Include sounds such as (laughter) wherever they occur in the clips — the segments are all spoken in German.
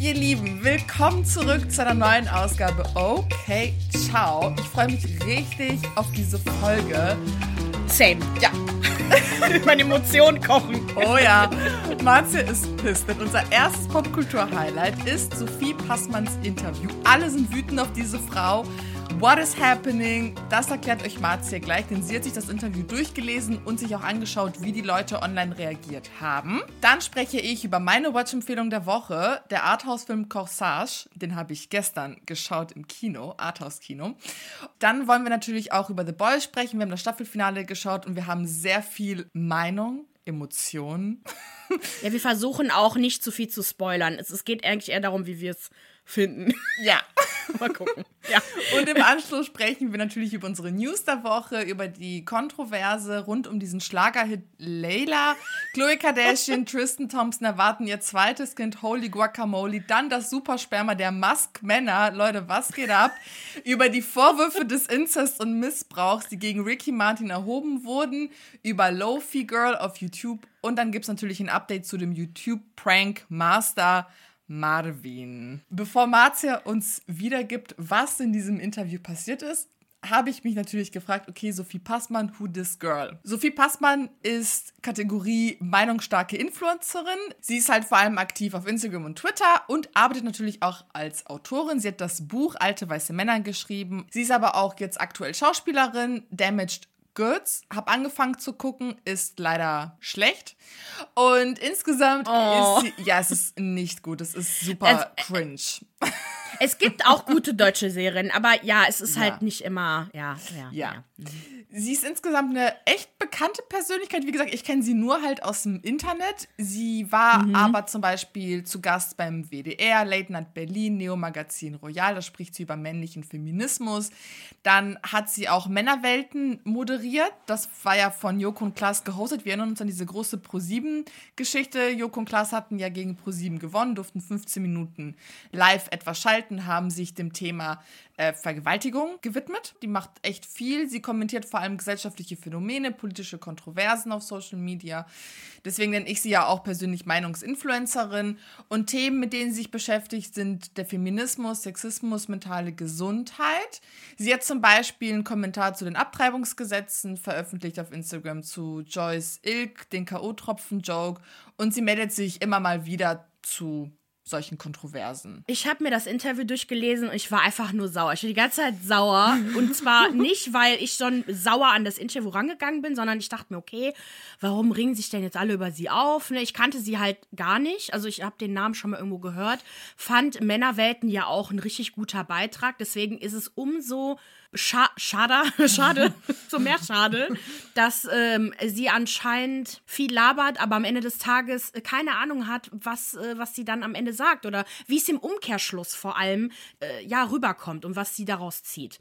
Ihr Lieben, willkommen zurück zu einer neuen Ausgabe Okay, ciao. Ich freue mich richtig auf diese Folge. Same. Ja. (laughs) Meine Emotionen kochen. Oh ja. Marzia ist pissed, denn unser erstes Popkultur-Highlight ist Sophie Passmanns Interview. Alle sind wütend auf diese Frau. What is happening? Das erklärt euch Marzia gleich, denn sie hat sich das Interview durchgelesen und sich auch angeschaut, wie die Leute online reagiert haben. Dann spreche ich über meine Watch-Empfehlung der Woche, der Arthouse-Film Corsage. Den habe ich gestern geschaut im Kino, Arthouse-Kino. Dann wollen wir natürlich auch über The Boys sprechen. Wir haben das Staffelfinale geschaut und wir haben sehr viel Meinung Emotionen. (laughs) Ja, wir versuchen auch nicht zu viel zu spoilern. Es, es geht eigentlich eher darum, wie wir es finden. Ja. (laughs) Mal gucken. Ja. Und im Anschluss sprechen wir natürlich über unsere News der Woche, über die Kontroverse rund um diesen Schlagerhit Layla. Chloe Kardashian, (laughs) Tristan Thompson erwarten ihr zweites Kind, Holy Guacamole. Dann das Supersperma der Musk-Männer. Leute, was geht ab? Über die Vorwürfe des Inzest und Missbrauchs, die gegen Ricky Martin erhoben wurden. Über Lofi Girl auf YouTube. Und dann gibt es natürlich ein Update zu dem YouTube-Prank Master. Marvin. Bevor Marzia uns wiedergibt, was in diesem Interview passiert ist, habe ich mich natürlich gefragt, okay, Sophie Passmann, who this girl? Sophie Passmann ist Kategorie meinungsstarke Influencerin. Sie ist halt vor allem aktiv auf Instagram und Twitter und arbeitet natürlich auch als Autorin. Sie hat das Buch Alte weiße Männer geschrieben. Sie ist aber auch jetzt aktuell Schauspielerin, Damaged Goods, habe angefangen zu gucken, ist leider schlecht. Und insgesamt oh. ist sie, ja, es ist nicht gut, es ist super es, cringe. (laughs) Es gibt auch gute deutsche Serien, aber ja, es ist halt ja. halt nicht immer, ja, ja. ja. ja. Sie ist insgesamt eine echt bekannte Persönlichkeit. Wie gesagt, ich kenne sie nur halt aus dem Internet. Sie war mhm. aber zum Beispiel zu Gast beim WDR, Late Night Berlin, Neo Magazin Royal. Da spricht sie über männlichen Feminismus. Dann hat sie auch Männerwelten moderiert. Das war ja von Joko und Klaas gehostet. Wir erinnern uns an diese große Pro7-Geschichte. Joko und Klaas hatten ja gegen Pro7 gewonnen, durften 15 Minuten live etwas schalten, haben sich dem Thema äh, Vergewaltigung gewidmet. Die macht echt viel. Sie kommentiert vor allem gesellschaftliche Phänomene, politische Kontroversen auf Social Media. Deswegen nenne ich sie ja auch persönlich Meinungsinfluencerin. Und Themen, mit denen sie sich beschäftigt, sind der Feminismus, Sexismus, mentale Gesundheit. Sie hat zum Beispiel einen Kommentar zu den Abtreibungsgesetzen veröffentlicht auf Instagram zu Joyce Ilk, den K.O.-Tropfen-Joke. Und sie meldet sich immer mal wieder zu solchen Kontroversen. Ich habe mir das Interview durchgelesen und ich war einfach nur sauer. Ich war die ganze Zeit sauer. und zwar (laughs) nicht, weil ich schon sauer an das Interview rangegangen bin, sondern ich dachte mir, okay, warum ringen sich denn jetzt alle über sie auf? Ne, ich kannte sie halt gar nicht. Also ich habe den Namen schon mal irgendwo gehört. Fand Männerwelten ja auch ein richtig guter Beitrag. Deswegen ist es umso Scha schade, (laughs) schade, so mehr schade, dass ähm, sie anscheinend viel labert, aber am Ende des Tages keine Ahnung hat, was, äh, was sie dann am Ende sagt oder wie es im Umkehrschluss vor allem äh, ja rüberkommt und was sie daraus zieht.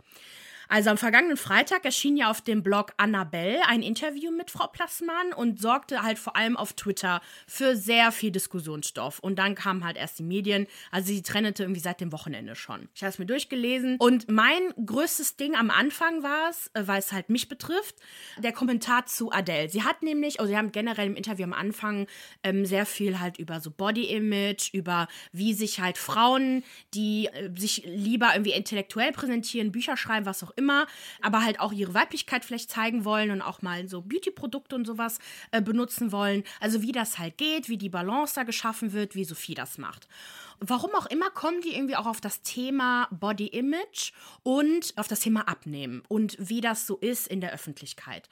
Also am vergangenen Freitag erschien ja auf dem Blog Annabelle ein Interview mit Frau Plassmann und sorgte halt vor allem auf Twitter für sehr viel Diskussionsstoff. Und dann kamen halt erst die Medien. Also sie trennte irgendwie seit dem Wochenende schon. Ich habe es mir durchgelesen. Und mein größtes Ding am Anfang war es, äh, weil es halt mich betrifft, der Kommentar zu Adele. Sie hat nämlich, also sie haben generell im Interview am Anfang ähm, sehr viel halt über so Body Image, über wie sich halt Frauen, die äh, sich lieber irgendwie intellektuell präsentieren, Bücher schreiben, was auch immer, aber halt auch ihre Weiblichkeit vielleicht zeigen wollen und auch mal so Beauty-Produkte und sowas äh, benutzen wollen. Also wie das halt geht, wie die Balance da geschaffen wird, wie Sophie das macht. Warum auch immer kommen die irgendwie auch auf das Thema Body Image und auf das Thema Abnehmen und wie das so ist in der Öffentlichkeit.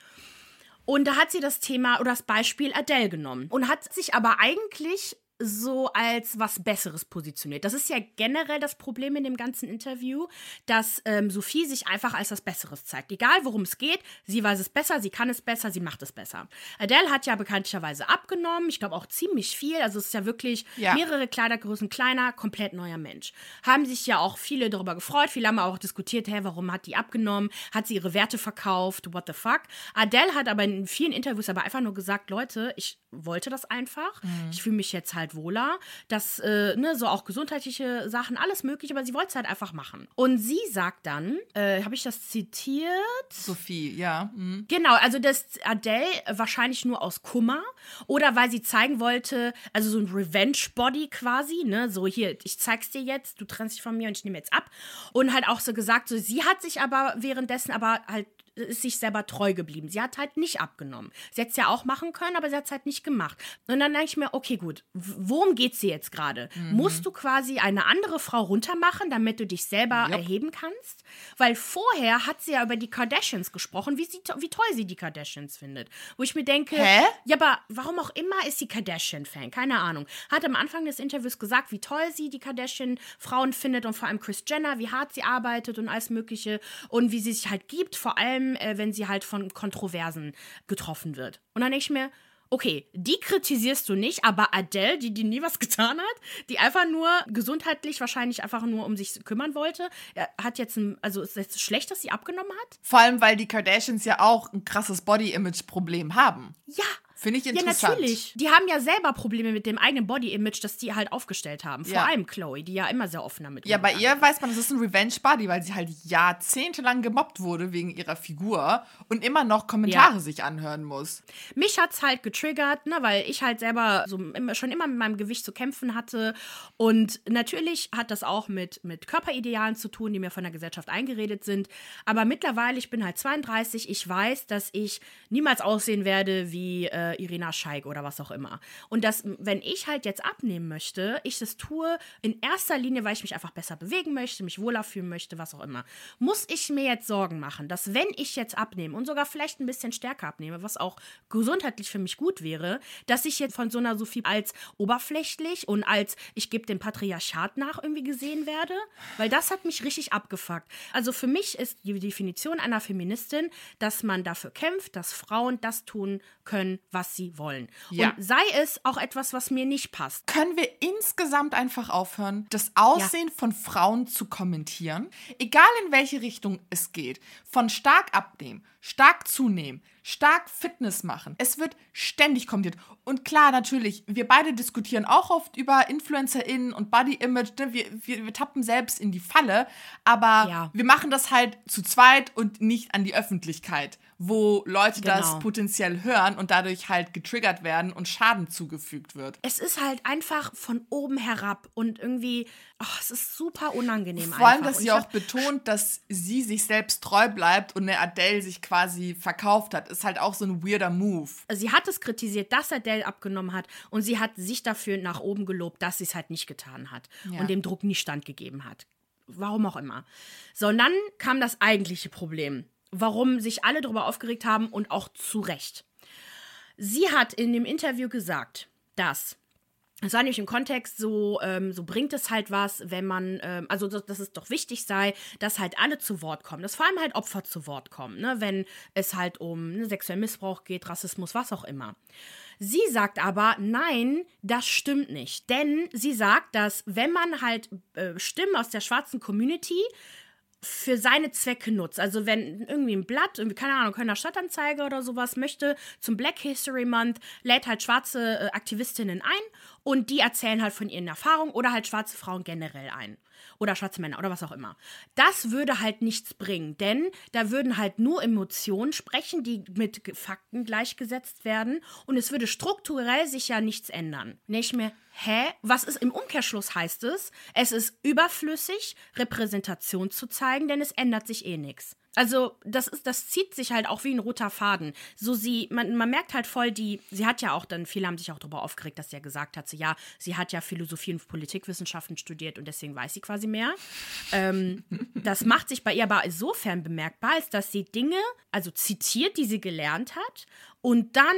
Und da hat sie das Thema oder das Beispiel Adele genommen und hat sich aber eigentlich so als was Besseres positioniert. Das ist ja generell das Problem in dem ganzen Interview, dass ähm, Sophie sich einfach als das Besseres zeigt. Egal worum es geht, sie weiß es besser, sie kann es besser, sie macht es besser. Adele hat ja bekanntlicherweise abgenommen, ich glaube auch ziemlich viel, also es ist ja wirklich ja. mehrere Kleidergrößen kleiner, komplett neuer Mensch. Haben sich ja auch viele darüber gefreut, viele haben auch diskutiert, hey, warum hat die abgenommen, hat sie ihre Werte verkauft, what the fuck. Adele hat aber in vielen Interviews aber einfach nur gesagt, Leute, ich wollte das einfach. Mhm. Ich fühle mich jetzt halt wohler. Das, äh, ne, so auch gesundheitliche Sachen, alles mögliche, aber sie wollte es halt einfach machen. Und sie sagt dann, äh, habe ich das zitiert? Sophie, ja. Mhm. Genau, also das Adele wahrscheinlich nur aus Kummer oder weil sie zeigen wollte, also so ein Revenge-Body quasi, ne, so hier, ich zeig's dir jetzt, du trennst dich von mir und ich nehme jetzt ab. Und halt auch so gesagt, so sie hat sich aber währenddessen aber halt ist sich selber treu geblieben. Sie hat halt nicht abgenommen. Sie hätte es ja auch machen können, aber sie hat es halt nicht gemacht. Und dann denke ich mir, okay, gut, worum geht es dir jetzt gerade? Mhm. Musst du quasi eine andere Frau runtermachen, damit du dich selber yep. erheben kannst? Weil vorher hat sie ja über die Kardashians gesprochen, wie, sie, wie toll sie die Kardashians findet. Wo ich mir denke, Hä? ja, aber warum auch immer ist sie Kardashian-Fan? Keine Ahnung. Hat am Anfang des Interviews gesagt, wie toll sie die Kardashian-Frauen findet und vor allem Chris Jenner, wie hart sie arbeitet und alles Mögliche und wie sie sich halt gibt, vor allem allem, äh, wenn sie halt von Kontroversen getroffen wird. Und dann denke ich mir, okay, die kritisierst du nicht, aber Adele, die, die nie was (laughs) getan hat, die einfach nur gesundheitlich wahrscheinlich einfach nur um sich kümmern wollte, hat jetzt ein, also ist es schlecht, dass sie abgenommen hat? Vor allem, weil die Kardashians ja auch ein krasses Body-Image-Problem haben. Ja, Finde ich interessant. Ja, natürlich. Die haben ja selber Probleme mit dem eigenen Body-Image, das die halt aufgestellt haben. Vor ja. allem Chloe, die ja immer sehr offen damit Ja, bei ihr weiß man, das ist ein Revenge-Body, weil sie halt jahrzehntelang gemobbt wurde wegen ihrer Figur und immer noch Kommentare ja. sich anhören muss. Mich hat es halt getriggert, ne, weil ich halt selber so immer, schon immer mit meinem Gewicht zu kämpfen hatte. Und natürlich hat das auch mit, mit Körperidealen zu tun, die mir von der Gesellschaft eingeredet sind. Aber mittlerweile, ich bin halt 32, ich weiß, dass ich niemals aussehen werde wie. Äh, äh, Irina Scheik oder was auch immer. Und dass, wenn ich halt jetzt abnehmen möchte, ich das tue in erster Linie, weil ich mich einfach besser bewegen möchte, mich wohler fühlen möchte, was auch immer, muss ich mir jetzt Sorgen machen, dass wenn ich jetzt abnehme und sogar vielleicht ein bisschen stärker abnehme, was auch gesundheitlich für mich gut wäre, dass ich jetzt von so einer Sophie als oberflächlich und als ich gebe dem Patriarchat nach irgendwie gesehen werde, weil das hat mich richtig abgefuckt. Also für mich ist die Definition einer Feministin, dass man dafür kämpft, dass Frauen das tun können, was sie wollen. Ja. Und sei es auch etwas, was mir nicht passt. Können wir insgesamt einfach aufhören, das Aussehen ja. von Frauen zu kommentieren? Egal in welche Richtung es geht. Von stark abnehmen, stark zunehmen, stark Fitness machen. Es wird ständig kommentiert. Und klar, natürlich, wir beide diskutieren auch oft über InfluencerInnen und Body Image. Ne? Wir, wir, wir tappen selbst in die Falle, aber ja. wir machen das halt zu zweit und nicht an die Öffentlichkeit wo Leute genau. das potenziell hören und dadurch halt getriggert werden und Schaden zugefügt wird. Es ist halt einfach von oben herab und irgendwie, oh, es ist super unangenehm. Vor allem, dass sie auch betont, dass sie sich selbst treu bleibt und eine Adele sich quasi verkauft hat, ist halt auch so ein weirder Move. Sie hat es kritisiert, dass Adele abgenommen hat und sie hat sich dafür nach oben gelobt, dass sie es halt nicht getan hat ja. und dem Druck nie standgegeben hat. Warum auch immer. So, und dann kam das eigentliche Problem warum sich alle darüber aufgeregt haben und auch zu Recht. Sie hat in dem Interview gesagt, dass es war nämlich im Kontext so, ähm, so bringt es halt was, wenn man, ähm, also dass es doch wichtig sei, dass halt alle zu Wort kommen, dass vor allem halt Opfer zu Wort kommen, ne? wenn es halt um ne, sexuellen Missbrauch geht, Rassismus, was auch immer. Sie sagt aber, nein, das stimmt nicht. Denn sie sagt, dass wenn man halt äh, Stimmen aus der schwarzen Community für seine Zwecke nutzt. Also wenn irgendwie ein Blatt, keine Ahnung, Kölner Stadtanzeige oder sowas möchte, zum Black History Month, lädt halt schwarze äh, Aktivistinnen ein und die erzählen halt von ihren Erfahrungen oder halt schwarze Frauen generell ein oder schwarze Männer oder was auch immer. Das würde halt nichts bringen, denn da würden halt nur Emotionen sprechen, die mit Fakten gleichgesetzt werden und es würde strukturell sich ja nichts ändern. Nicht mehr, hä? Was ist im Umkehrschluss heißt es? Es ist überflüssig, Repräsentation zu zeigen, denn es ändert sich eh nichts. Also, das ist, das zieht sich halt auch wie ein roter Faden. So sie, man, man merkt halt voll die, sie hat ja auch dann, viele haben sich auch darüber aufgeregt, dass sie ja gesagt hat, so, ja, sie hat ja Philosophie und Politikwissenschaften studiert und deswegen weiß sie quasi mehr. ähm, (laughs) das macht sich bei ihr aber insofern bemerkbar, als dass sie Dinge, also zitiert, die sie gelernt hat und dann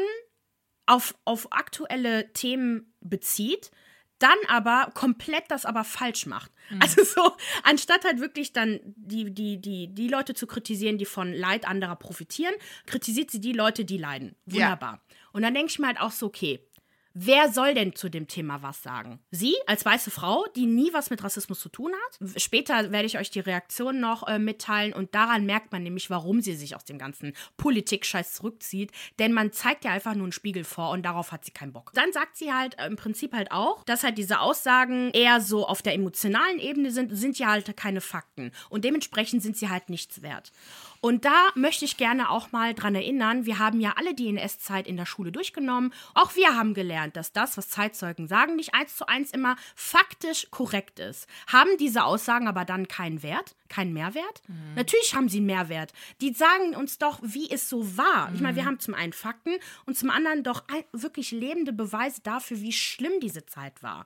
auf, auf aktuelle Themen bezieht dann aber komplett das aber falsch macht. Mhm. Also so, anstatt halt wirklich dann die, die, die, die Leute zu kritisieren, die von Leid anderer profitieren, kritisiert sie die Leute, die leiden. Wunderbar. Ja. Und dann denke ich mir halt auch so, okay, Wer soll denn zu dem Thema was sagen? Sie als weiße Frau, die nie was mit Rassismus zu tun hat? Später werde ich euch die Reaktion noch äh, mitteilen und daran merkt man nämlich, warum sie sich aus dem ganzen Politik-Scheiß zurückzieht. Denn man zeigt ja einfach nur einen Spiegel vor und darauf hat sie keinen Bock. Dann sagt sie halt äh, im Prinzip halt auch, dass halt diese Aussagen eher so auf der emotionalen Ebene sind, sind ja halt keine Fakten. Und dementsprechend sind sie halt nichts wert. Und da möchte ich gerne auch mal dran erinnern, wir haben ja alle die NS-Zeit in der Schule durchgenommen. Auch wir haben gelernt, dass das, was Zeitzeugen sagen, nicht eins zu eins immer faktisch korrekt ist. Haben diese Aussagen aber dann keinen Wert, keinen Mehrwert? Mhm. Natürlich haben sie einen Mehrwert. Die sagen uns doch, wie es so war. Mhm. Ich meine, wir haben zum einen Fakten und zum anderen doch wirklich lebende Beweise dafür, wie schlimm diese Zeit war.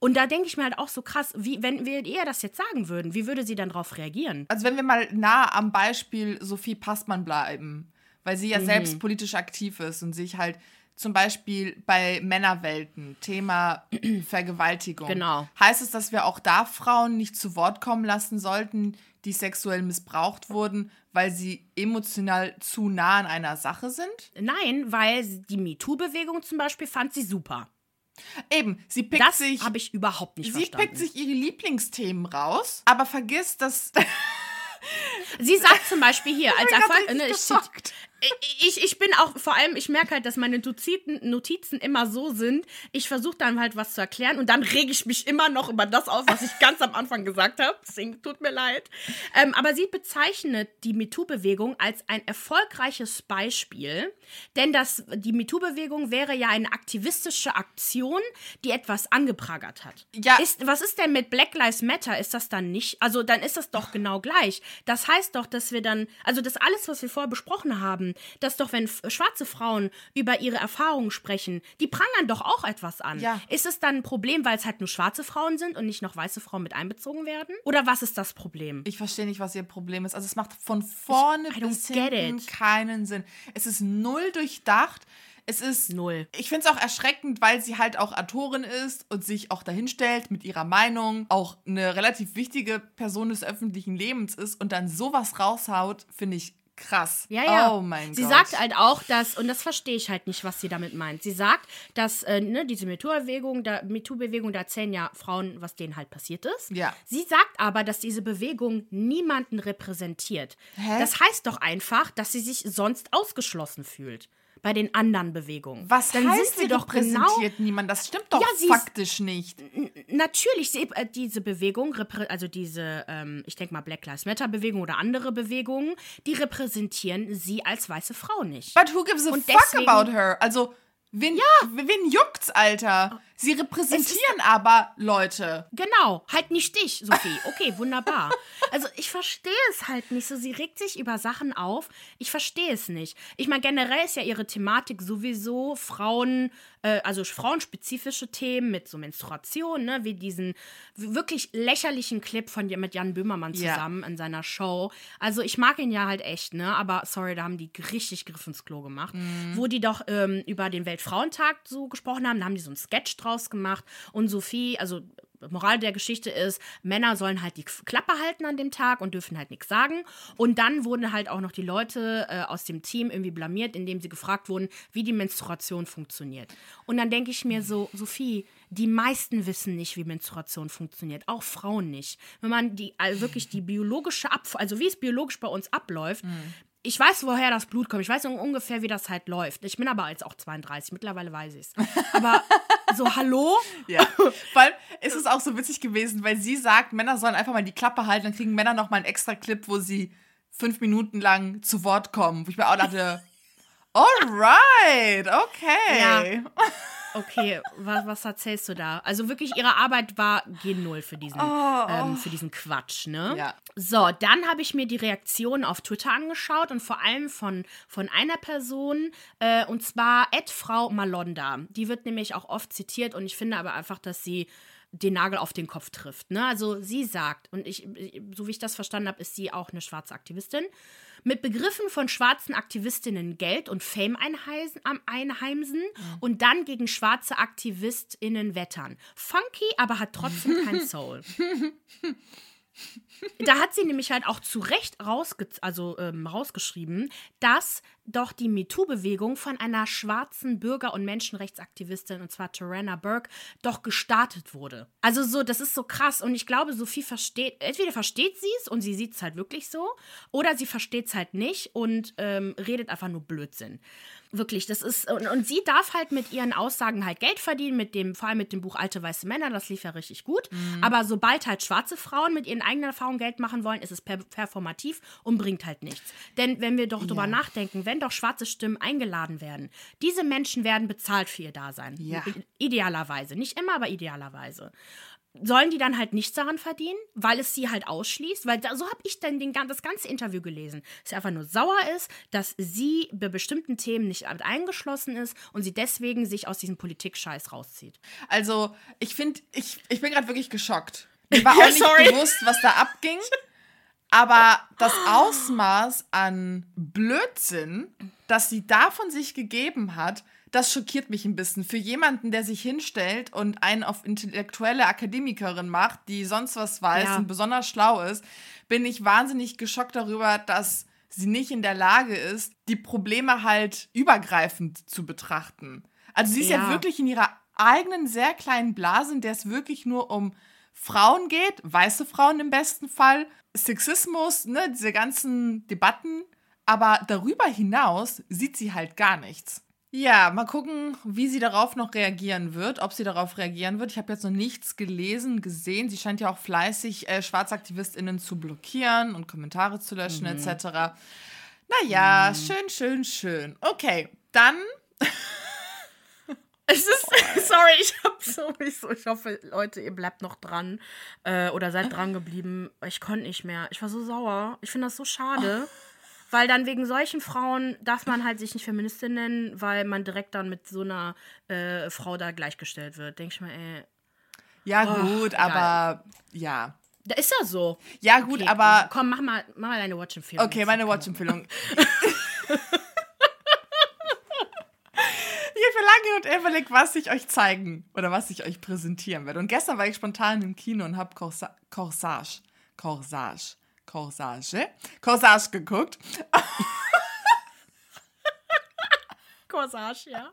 Und da denke ich mir halt auch so krass, wie, wenn wir ihr das jetzt sagen würden, wie würde sie dann darauf reagieren? Also wenn wir mal nah am Beispiel Sophie Passmann bleiben, weil sie ja mhm. selbst politisch aktiv ist und sich halt zum Beispiel bei Männerwelten, Thema (clears throat) Vergewaltigung. Genau. Heißt es, dass wir auch da Frauen nicht zu Wort kommen lassen sollten, die sexuell missbraucht wurden, weil sie emotional zu nah an einer Sache sind? Nein, weil die MeToo-Bewegung zum Beispiel fand sie super. Eben, sie pickt das sich. Das habe ich überhaupt nicht sie verstanden. Sie pickt sich ihre Lieblingsthemen raus, aber vergisst, dass. (laughs) sie sagt zum Beispiel hier, als Erfolg. Ne, ich, ich, ich bin auch, vor allem, ich merke halt, dass meine Notizen, Notizen immer so sind. Ich versuche dann halt was zu erklären und dann rege ich mich immer noch über das auf, was ich (laughs) ganz am Anfang gesagt habe. Deswegen tut mir leid. Ähm, aber sie bezeichnet die MeToo-Bewegung als ein erfolgreiches Beispiel, denn das, die MeToo-Bewegung wäre ja eine aktivistische Aktion, die etwas angeprangert hat. Ja. Ist, was ist denn mit Black Lives Matter? Ist das dann nicht? Also, dann ist das doch genau gleich. Das heißt doch, dass wir dann, also das alles, was wir vorher besprochen haben, haben, dass doch, wenn schwarze Frauen über ihre Erfahrungen sprechen, die prangern doch auch etwas an. Ja. Ist es dann ein Problem, weil es halt nur schwarze Frauen sind und nicht noch weiße Frauen mit einbezogen werden? Oder was ist das Problem? Ich verstehe nicht, was ihr Problem ist. Also es macht von vorne ich, bis hinten keinen Sinn. Es ist null durchdacht. Es ist null. Ich finde es auch erschreckend, weil sie halt auch Autorin ist und sich auch dahinstellt mit ihrer Meinung, auch eine relativ wichtige Person des öffentlichen Lebens ist und dann sowas raushaut, finde ich Krass. Ja, ja. Oh mein sie Gott. Sie sagt halt auch, dass, und das verstehe ich halt nicht, was sie damit meint. Sie sagt, dass äh, ne, diese MeToo-Bewegung, da, MeToo da erzählen ja Frauen, was denen halt passiert ist. Ja. Sie sagt aber, dass diese Bewegung niemanden repräsentiert. Hä? Das heißt doch einfach, dass sie sich sonst ausgeschlossen fühlt bei den anderen Bewegungen. Was Dann heißt, sind sie doch genau niemand? Das stimmt doch ja, faktisch nicht. Natürlich, sie, äh, diese Bewegung, also diese, ähm, ich denke mal Black Lives Matter Bewegung oder andere Bewegungen, die repräsentieren sie als weiße Frau nicht. But who gives a Und fuck deswegen, about her? Also Wen, ja. wen juckt's, Alter? Sie repräsentieren aber Leute. Genau, halt nicht dich, Sophie. Okay, wunderbar. (laughs) Also ich verstehe es halt nicht so. Sie regt sich über Sachen auf. Ich verstehe es nicht. Ich meine, generell ist ja ihre Thematik sowieso Frauen, äh, also frauenspezifische Themen mit so Menstruation, ne, wie diesen wirklich lächerlichen Clip von mit Jan Böhmermann zusammen ja. in seiner Show. Also ich mag ihn ja halt echt, ne, aber sorry, da haben die richtig Griff ins Klo gemacht, mhm. wo die doch ähm, über den Weltfrauentag so gesprochen haben, da haben die so einen Sketch draus gemacht und Sophie, also Moral der Geschichte ist, Männer sollen halt die Klappe halten an dem Tag und dürfen halt nichts sagen. Und dann wurden halt auch noch die Leute äh, aus dem Team irgendwie blamiert, indem sie gefragt wurden, wie die Menstruation funktioniert. Und dann denke ich mir so, Sophie, die meisten wissen nicht, wie Menstruation funktioniert, auch Frauen nicht. Wenn man die also wirklich die biologische Abfuhr, also wie es biologisch bei uns abläuft, mhm ich weiß, woher das Blut kommt. Ich weiß ungefähr, wie das halt läuft. Ich bin aber jetzt auch 32. Mittlerweile weiß ich es. Aber (laughs) so, hallo? Ja. Vor allem ist es auch so witzig gewesen, weil sie sagt, Männer sollen einfach mal die Klappe halten. Dann kriegen Männer noch mal einen extra Clip, wo sie fünf Minuten lang zu Wort kommen. Wo ich mir auch dachte, (laughs) alright, okay. Ja. (laughs) Okay, was, was erzählst du da? Also wirklich, ihre Arbeit war G0 für diesen, oh, ähm, für diesen Quatsch, ne? Ja. So, dann habe ich mir die Reaktionen auf Twitter angeschaut und vor allem von, von einer Person, äh, und zwar Ed Frau Malonda. Die wird nämlich auch oft zitiert und ich finde aber einfach, dass sie den Nagel auf den Kopf trifft. Ne? Also sie sagt, und ich, so wie ich das verstanden habe, ist sie auch eine schwarze Aktivistin, mit Begriffen von schwarzen Aktivistinnen Geld und Fame einheimsen, einheimsen mhm. und dann gegen schwarze AktivistInnen wettern. Funky, aber hat trotzdem kein (laughs) Soul. da hat sie nämlich halt auch zu Recht rausge also, ähm, rausgeschrieben, dass doch die MeToo-Bewegung von einer schwarzen Bürger- und Menschenrechtsaktivistin, und zwar Tarana Burke, doch gestartet wurde. Also so, das ist so krass. Und ich glaube, Sophie versteht, entweder versteht sie es und sie sieht es halt wirklich so, oder sie versteht es halt nicht und ähm, redet einfach nur Blödsinn. Wirklich, das ist, und, und, sie darf halt mit ihren Aussagen halt Geld verdienen, mit dem, vor allem mit dem Buch Alte Weiße Männer, das lief ja richtig gut. Mhm. Aber sobald halt schwarze Frauen mit ihren eigenen Erfahrungen Geld machen wollen, ist es per performativ und bringt halt nichts. Denn wenn wir doch ja. drüber nachdenken, wenn doch schwarze Stimmen eingeladen werden, diese Menschen werden bezahlt für ihr Dasein. Ja. Idealerweise. Nicht immer, aber idealerweise sollen die dann halt nichts daran verdienen, weil es sie halt ausschließt? Weil da, so habe ich dann den, das ganze Interview gelesen. Dass sie einfach nur sauer ist, dass sie bei bestimmten Themen nicht eingeschlossen ist und sie deswegen sich aus diesem Politik-Scheiß rauszieht. Also, ich finde, ich, ich bin gerade wirklich geschockt. (laughs) Mir war auch nicht bewusst, was da abging. (laughs) Aber das Ausmaß an Blödsinn, das sie da von sich gegeben hat, das schockiert mich ein bisschen. Für jemanden, der sich hinstellt und einen auf intellektuelle Akademikerin macht, die sonst was weiß ja. und besonders schlau ist, bin ich wahnsinnig geschockt darüber, dass sie nicht in der Lage ist, die Probleme halt übergreifend zu betrachten. Also sie ist ja, ja wirklich in ihrer eigenen sehr kleinen Blase, in der es wirklich nur um Frauen geht, weiße Frauen im besten Fall, Sexismus, ne, diese ganzen Debatten, aber darüber hinaus sieht sie halt gar nichts. Ja, mal gucken, wie sie darauf noch reagieren wird, ob sie darauf reagieren wird. Ich habe jetzt noch nichts gelesen, gesehen. Sie scheint ja auch fleißig äh, SchwarzaktivistInnen zu blockieren und Kommentare zu löschen, mhm. etc. Naja, mhm. schön, schön, schön. Okay, dann. (laughs) Es ist, (laughs) sorry, ich hab so, ich, so, ich hoffe, Leute, ihr bleibt noch dran äh, oder seid dran geblieben. Ich konnte nicht mehr. Ich war so sauer. Ich finde das so schade. Oh. Weil dann wegen solchen Frauen darf man halt sich nicht Feministin nennen, weil man direkt dann mit so einer äh, Frau da gleichgestellt wird. Denke ich mal, ey. Ja, oh, gut, geil. aber ja. Da ist ja so. Ja, gut, okay, aber. Komm, mach mal, mach mal deine Watch-Empfehlung. Okay, meine Watch-Empfehlung. (laughs) Habe lange und überlegt, was ich euch zeigen oder was ich euch präsentieren werde. Und gestern war ich spontan im Kino und habe Corsa Corsage, Corsage Corsage, Corsage geguckt. Corsage, ja.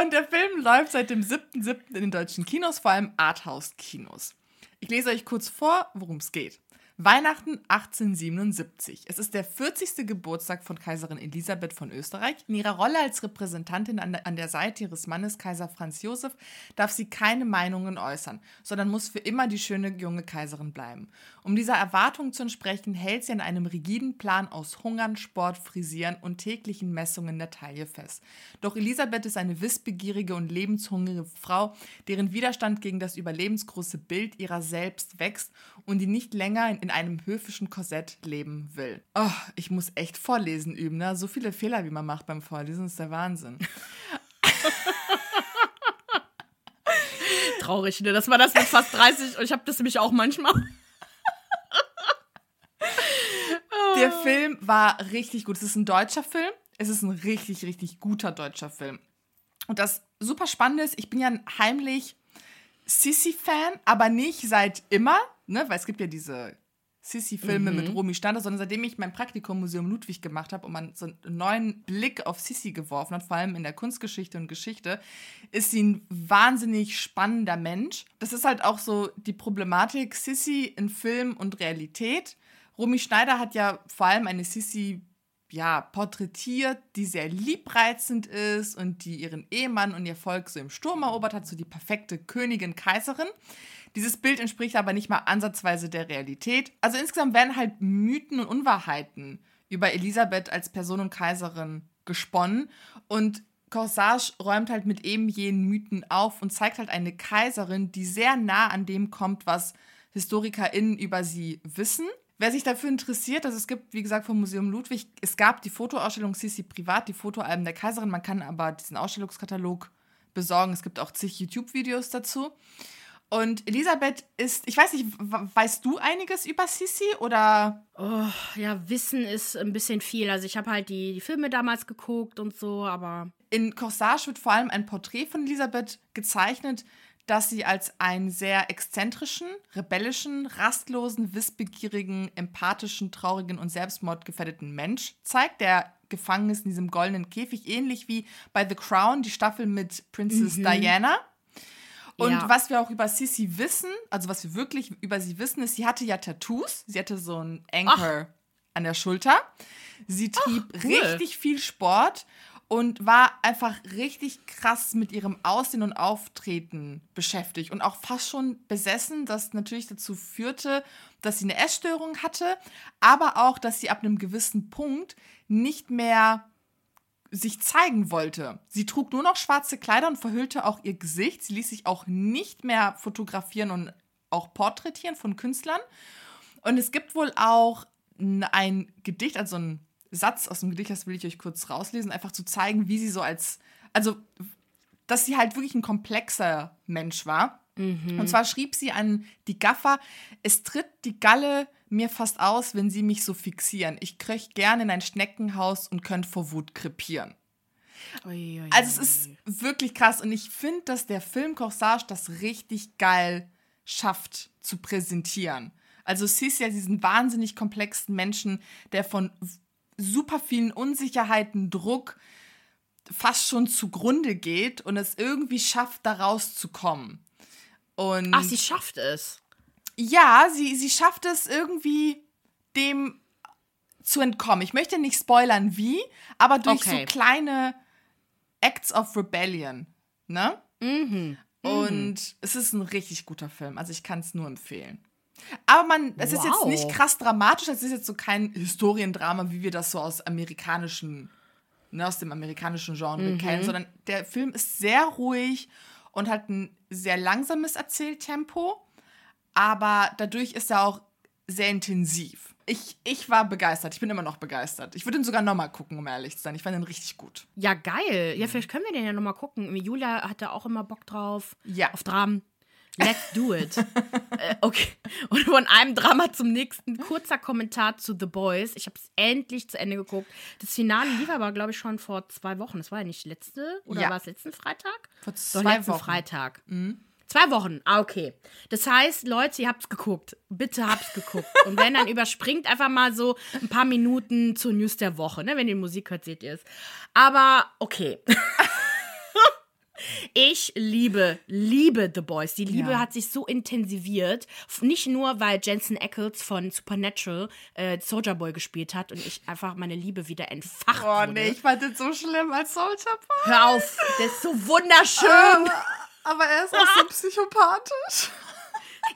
Und der Film läuft seit dem 7.7. in den deutschen Kinos, vor allem Arthouse-Kinos. Ich lese euch kurz vor, worum es geht. Weihnachten 1877. Es ist der 40. Geburtstag von Kaiserin Elisabeth von Österreich. In ihrer Rolle als Repräsentantin an der, Seite ihres Mannes Kaiser Franz Josef darf sie keine Meinungen äußern, sondern muss für immer die schöne junge Kaiserin bleiben. Um dieser Erwartung zu entsprechen, hält sie an einem rigiden Plan aus Hungern, Sport, Frisieren und täglichen Messungen der Taille fest. Doch Elisabeth ist eine wissbegierige und lebenshungrige Frau, deren Widerstand gegen das überlebensgroße Bild ihrer selbst wächst und die nicht länger in in einem höfischen Korsett leben will. Oh, ich muss echt vorlesen üben, ne? So viele Fehler, wie man macht beim Vorlesen, ist der Wahnsinn. (laughs) Traurig, ne? Das war das mit fast 30 und ich habe das nämlich auch manchmal. (laughs) Der Film war richtig gut. Es ist ein deutscher Film. Es ist ein richtig, richtig guter deutscher Film. Und das super Spannende ist, ich bin ja heimlich Sissy-Fan, aber nicht seit immer, ne? Weil es gibt ja diese Sissy-Filme mhm. mit Romy Stander, sondern seitdem ich mein Praktikum Museum Ludwig gemacht habe und man so einen neuen Blick auf Sissy geworfen hat, vor allem in der Kunstgeschichte und Geschichte, ist sie ein wahnsinnig spannender Mensch. Das ist halt auch so die Problematik Sissy in Film und Realität. Romy Schneider hat ja vor allem eine Sissy ja, porträtiert, die sehr liebreizend ist und die ihren Ehemann und ihr Volk so im Sturm erobert hat, so die perfekte Königin, Kaiserin. Dieses Bild entspricht aber nicht mal ansatzweise der Realität. Also insgesamt werden halt Mythen und Unwahrheiten über Elisabeth als Person und Kaiserin gesponnen und Corsage räumt halt mit eben jenen Mythen auf und zeigt halt eine Kaiserin, die sehr nah an dem kommt, was HistorikerInnen über sie wissen. Wer sich dafür interessiert, also es gibt, wie gesagt, vom Museum Ludwig, es gab die Fotoausstellung Sissi Privat, die Fotoalben der Kaiserin. Man kann aber diesen Ausstellungskatalog besorgen. Es gibt auch zig YouTube-Videos dazu. Und Elisabeth ist, ich weiß nicht, weißt du einiges über Sissi oder? Oh, ja, Wissen ist ein bisschen viel. Also ich habe halt die, die Filme damals geguckt und so, aber. In Corsage wird vor allem ein Porträt von Elisabeth gezeichnet, das sie als einen sehr exzentrischen, rebellischen, rastlosen, wissbegierigen, empathischen, traurigen und selbstmordgefährdeten Mensch zeigt, der gefangen ist in diesem goldenen Käfig, ähnlich wie bei The Crown, die Staffel mit Princess Diana. Und Ja. was wir auch über Sissy wissen, also was wir wirklich über sie wissen, ist, sie hatte ja Tattoos. Sie hatte so ein Anchor an der Schulter. Sie trieb cool. richtig viel Sport und war einfach richtig krass mit ihrem Aussehen und Auftreten beschäftigt und auch fast schon besessen, das natürlich dazu führte, dass sie eine Essstörung hatte, aber auch, dass sie ab einem gewissen Punkt nicht mehr sich zeigen wollte. Sie trug nur noch schwarze Kleider und verhüllte auch ihr Gesicht. Sie ließ sich auch nicht mehr fotografieren und auch porträtieren von Künstlern. Und es gibt wohl auch ein Gedicht, also ein Satz aus dem Gedicht, das will ich euch kurz rauslesen, einfach zu zeigen, wie sie so als, also, dass sie halt wirklich ein komplexer Mensch war. Und zwar schrieb sie an die Gaffer, es tritt die Galle mir fast aus, wenn sie mich so fixieren. Ich kröch gern in ein Schneckenhaus und könnt vor Wut krepieren. Ui, ui, Also es ist wirklich krass und ich finde, dass der Film Corsage das richtig geil schafft zu präsentieren. Also es ist ja diesen wahnsinnig komplexen Menschen, der von super vielen Unsicherheiten, Druck fast schon zugrunde geht und es irgendwie schafft, da rauszukommen. Und Ach, sie schafft es. Ja, sie, sie schafft es irgendwie dem zu entkommen. Ich möchte nicht spoilern, wie, aber durch Okay. so kleine Acts of Rebellion. Ne? Mhm. Und es ist ein richtig guter Film. Also ich kann es nur empfehlen. Aber man, es ist jetzt Wow. nicht krass dramatisch, es ist jetzt so kein Historiendrama, wie wir das so aus amerikanischen, ne, aus dem amerikanischen Genre Mhm. kennen, sondern der Film ist sehr ruhig und hat ein sehr langsames Erzähltempo, aber dadurch ist er auch sehr intensiv. Ich, ich war begeistert, ich bin immer noch begeistert. Ich würde ihn sogar nochmal gucken, um ehrlich zu sein. Ich fand ihn richtig gut. Ja, geil. Ja, vielleicht können wir den ja nochmal gucken. Julia hat da auch immer Bock drauf. Ja. Auf Dramen. Let's do it. (laughs) äh, okay. Und von einem Drama zum nächsten. Kurzer Kommentar zu The Boys. Ich habe es endlich zu Ende geguckt. Das Finale lief aber, glaube ich, schon vor zwei Wochen. Das war ja nicht letzte, oder Ja. war es letzten Freitag? Vor Doch, zwei letzten Wochen. Mhm. Zwei Wochen, ah, okay. Das heißt, Leute, ihr habt's geguckt. Bitte habt's geguckt. Und wenn, dann (laughs) überspringt einfach mal so ein paar Minuten zur News der Woche. Ne? Wenn ihr Musik hört, seht ihr es. Aber okay. (laughs) Ich liebe, liebe The Boys. Die Liebe Ja. hat sich so intensiviert. Nicht nur, weil Jensen Ackles von Supernatural äh, Soldier Boy gespielt hat und ich einfach meine Liebe wieder entfacht Oh wurde. nee, ich fand den so schlimm als Soldier Boy. Hör auf, der ist so wunderschön. Aber, er ist auch so (laughs) psychopathisch.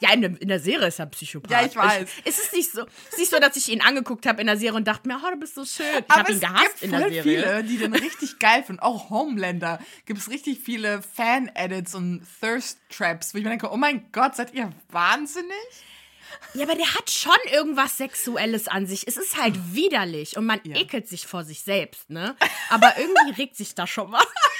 Ja, in der, in der Serie ist er Psychopath. Ja, ich weiß. Ich, es ist nicht so, es ist nicht so, dass ich ihn angeguckt habe in der Serie und dachte mir, oh, du bist so schön. Ich habe ihn es gehasst gibt in der Serie. viele, die den richtig geil finden. Auch Homelander gibt es richtig viele Fan-Edits und Thirst-Traps, wo ich mir denke, oh mein Gott, seid ihr wahnsinnig? Ja, aber der hat schon irgendwas Sexuelles an sich. Es ist halt widerlich und man Ja. ekelt sich vor sich selbst, ne? Aber irgendwie regt sich da schon was. (laughs)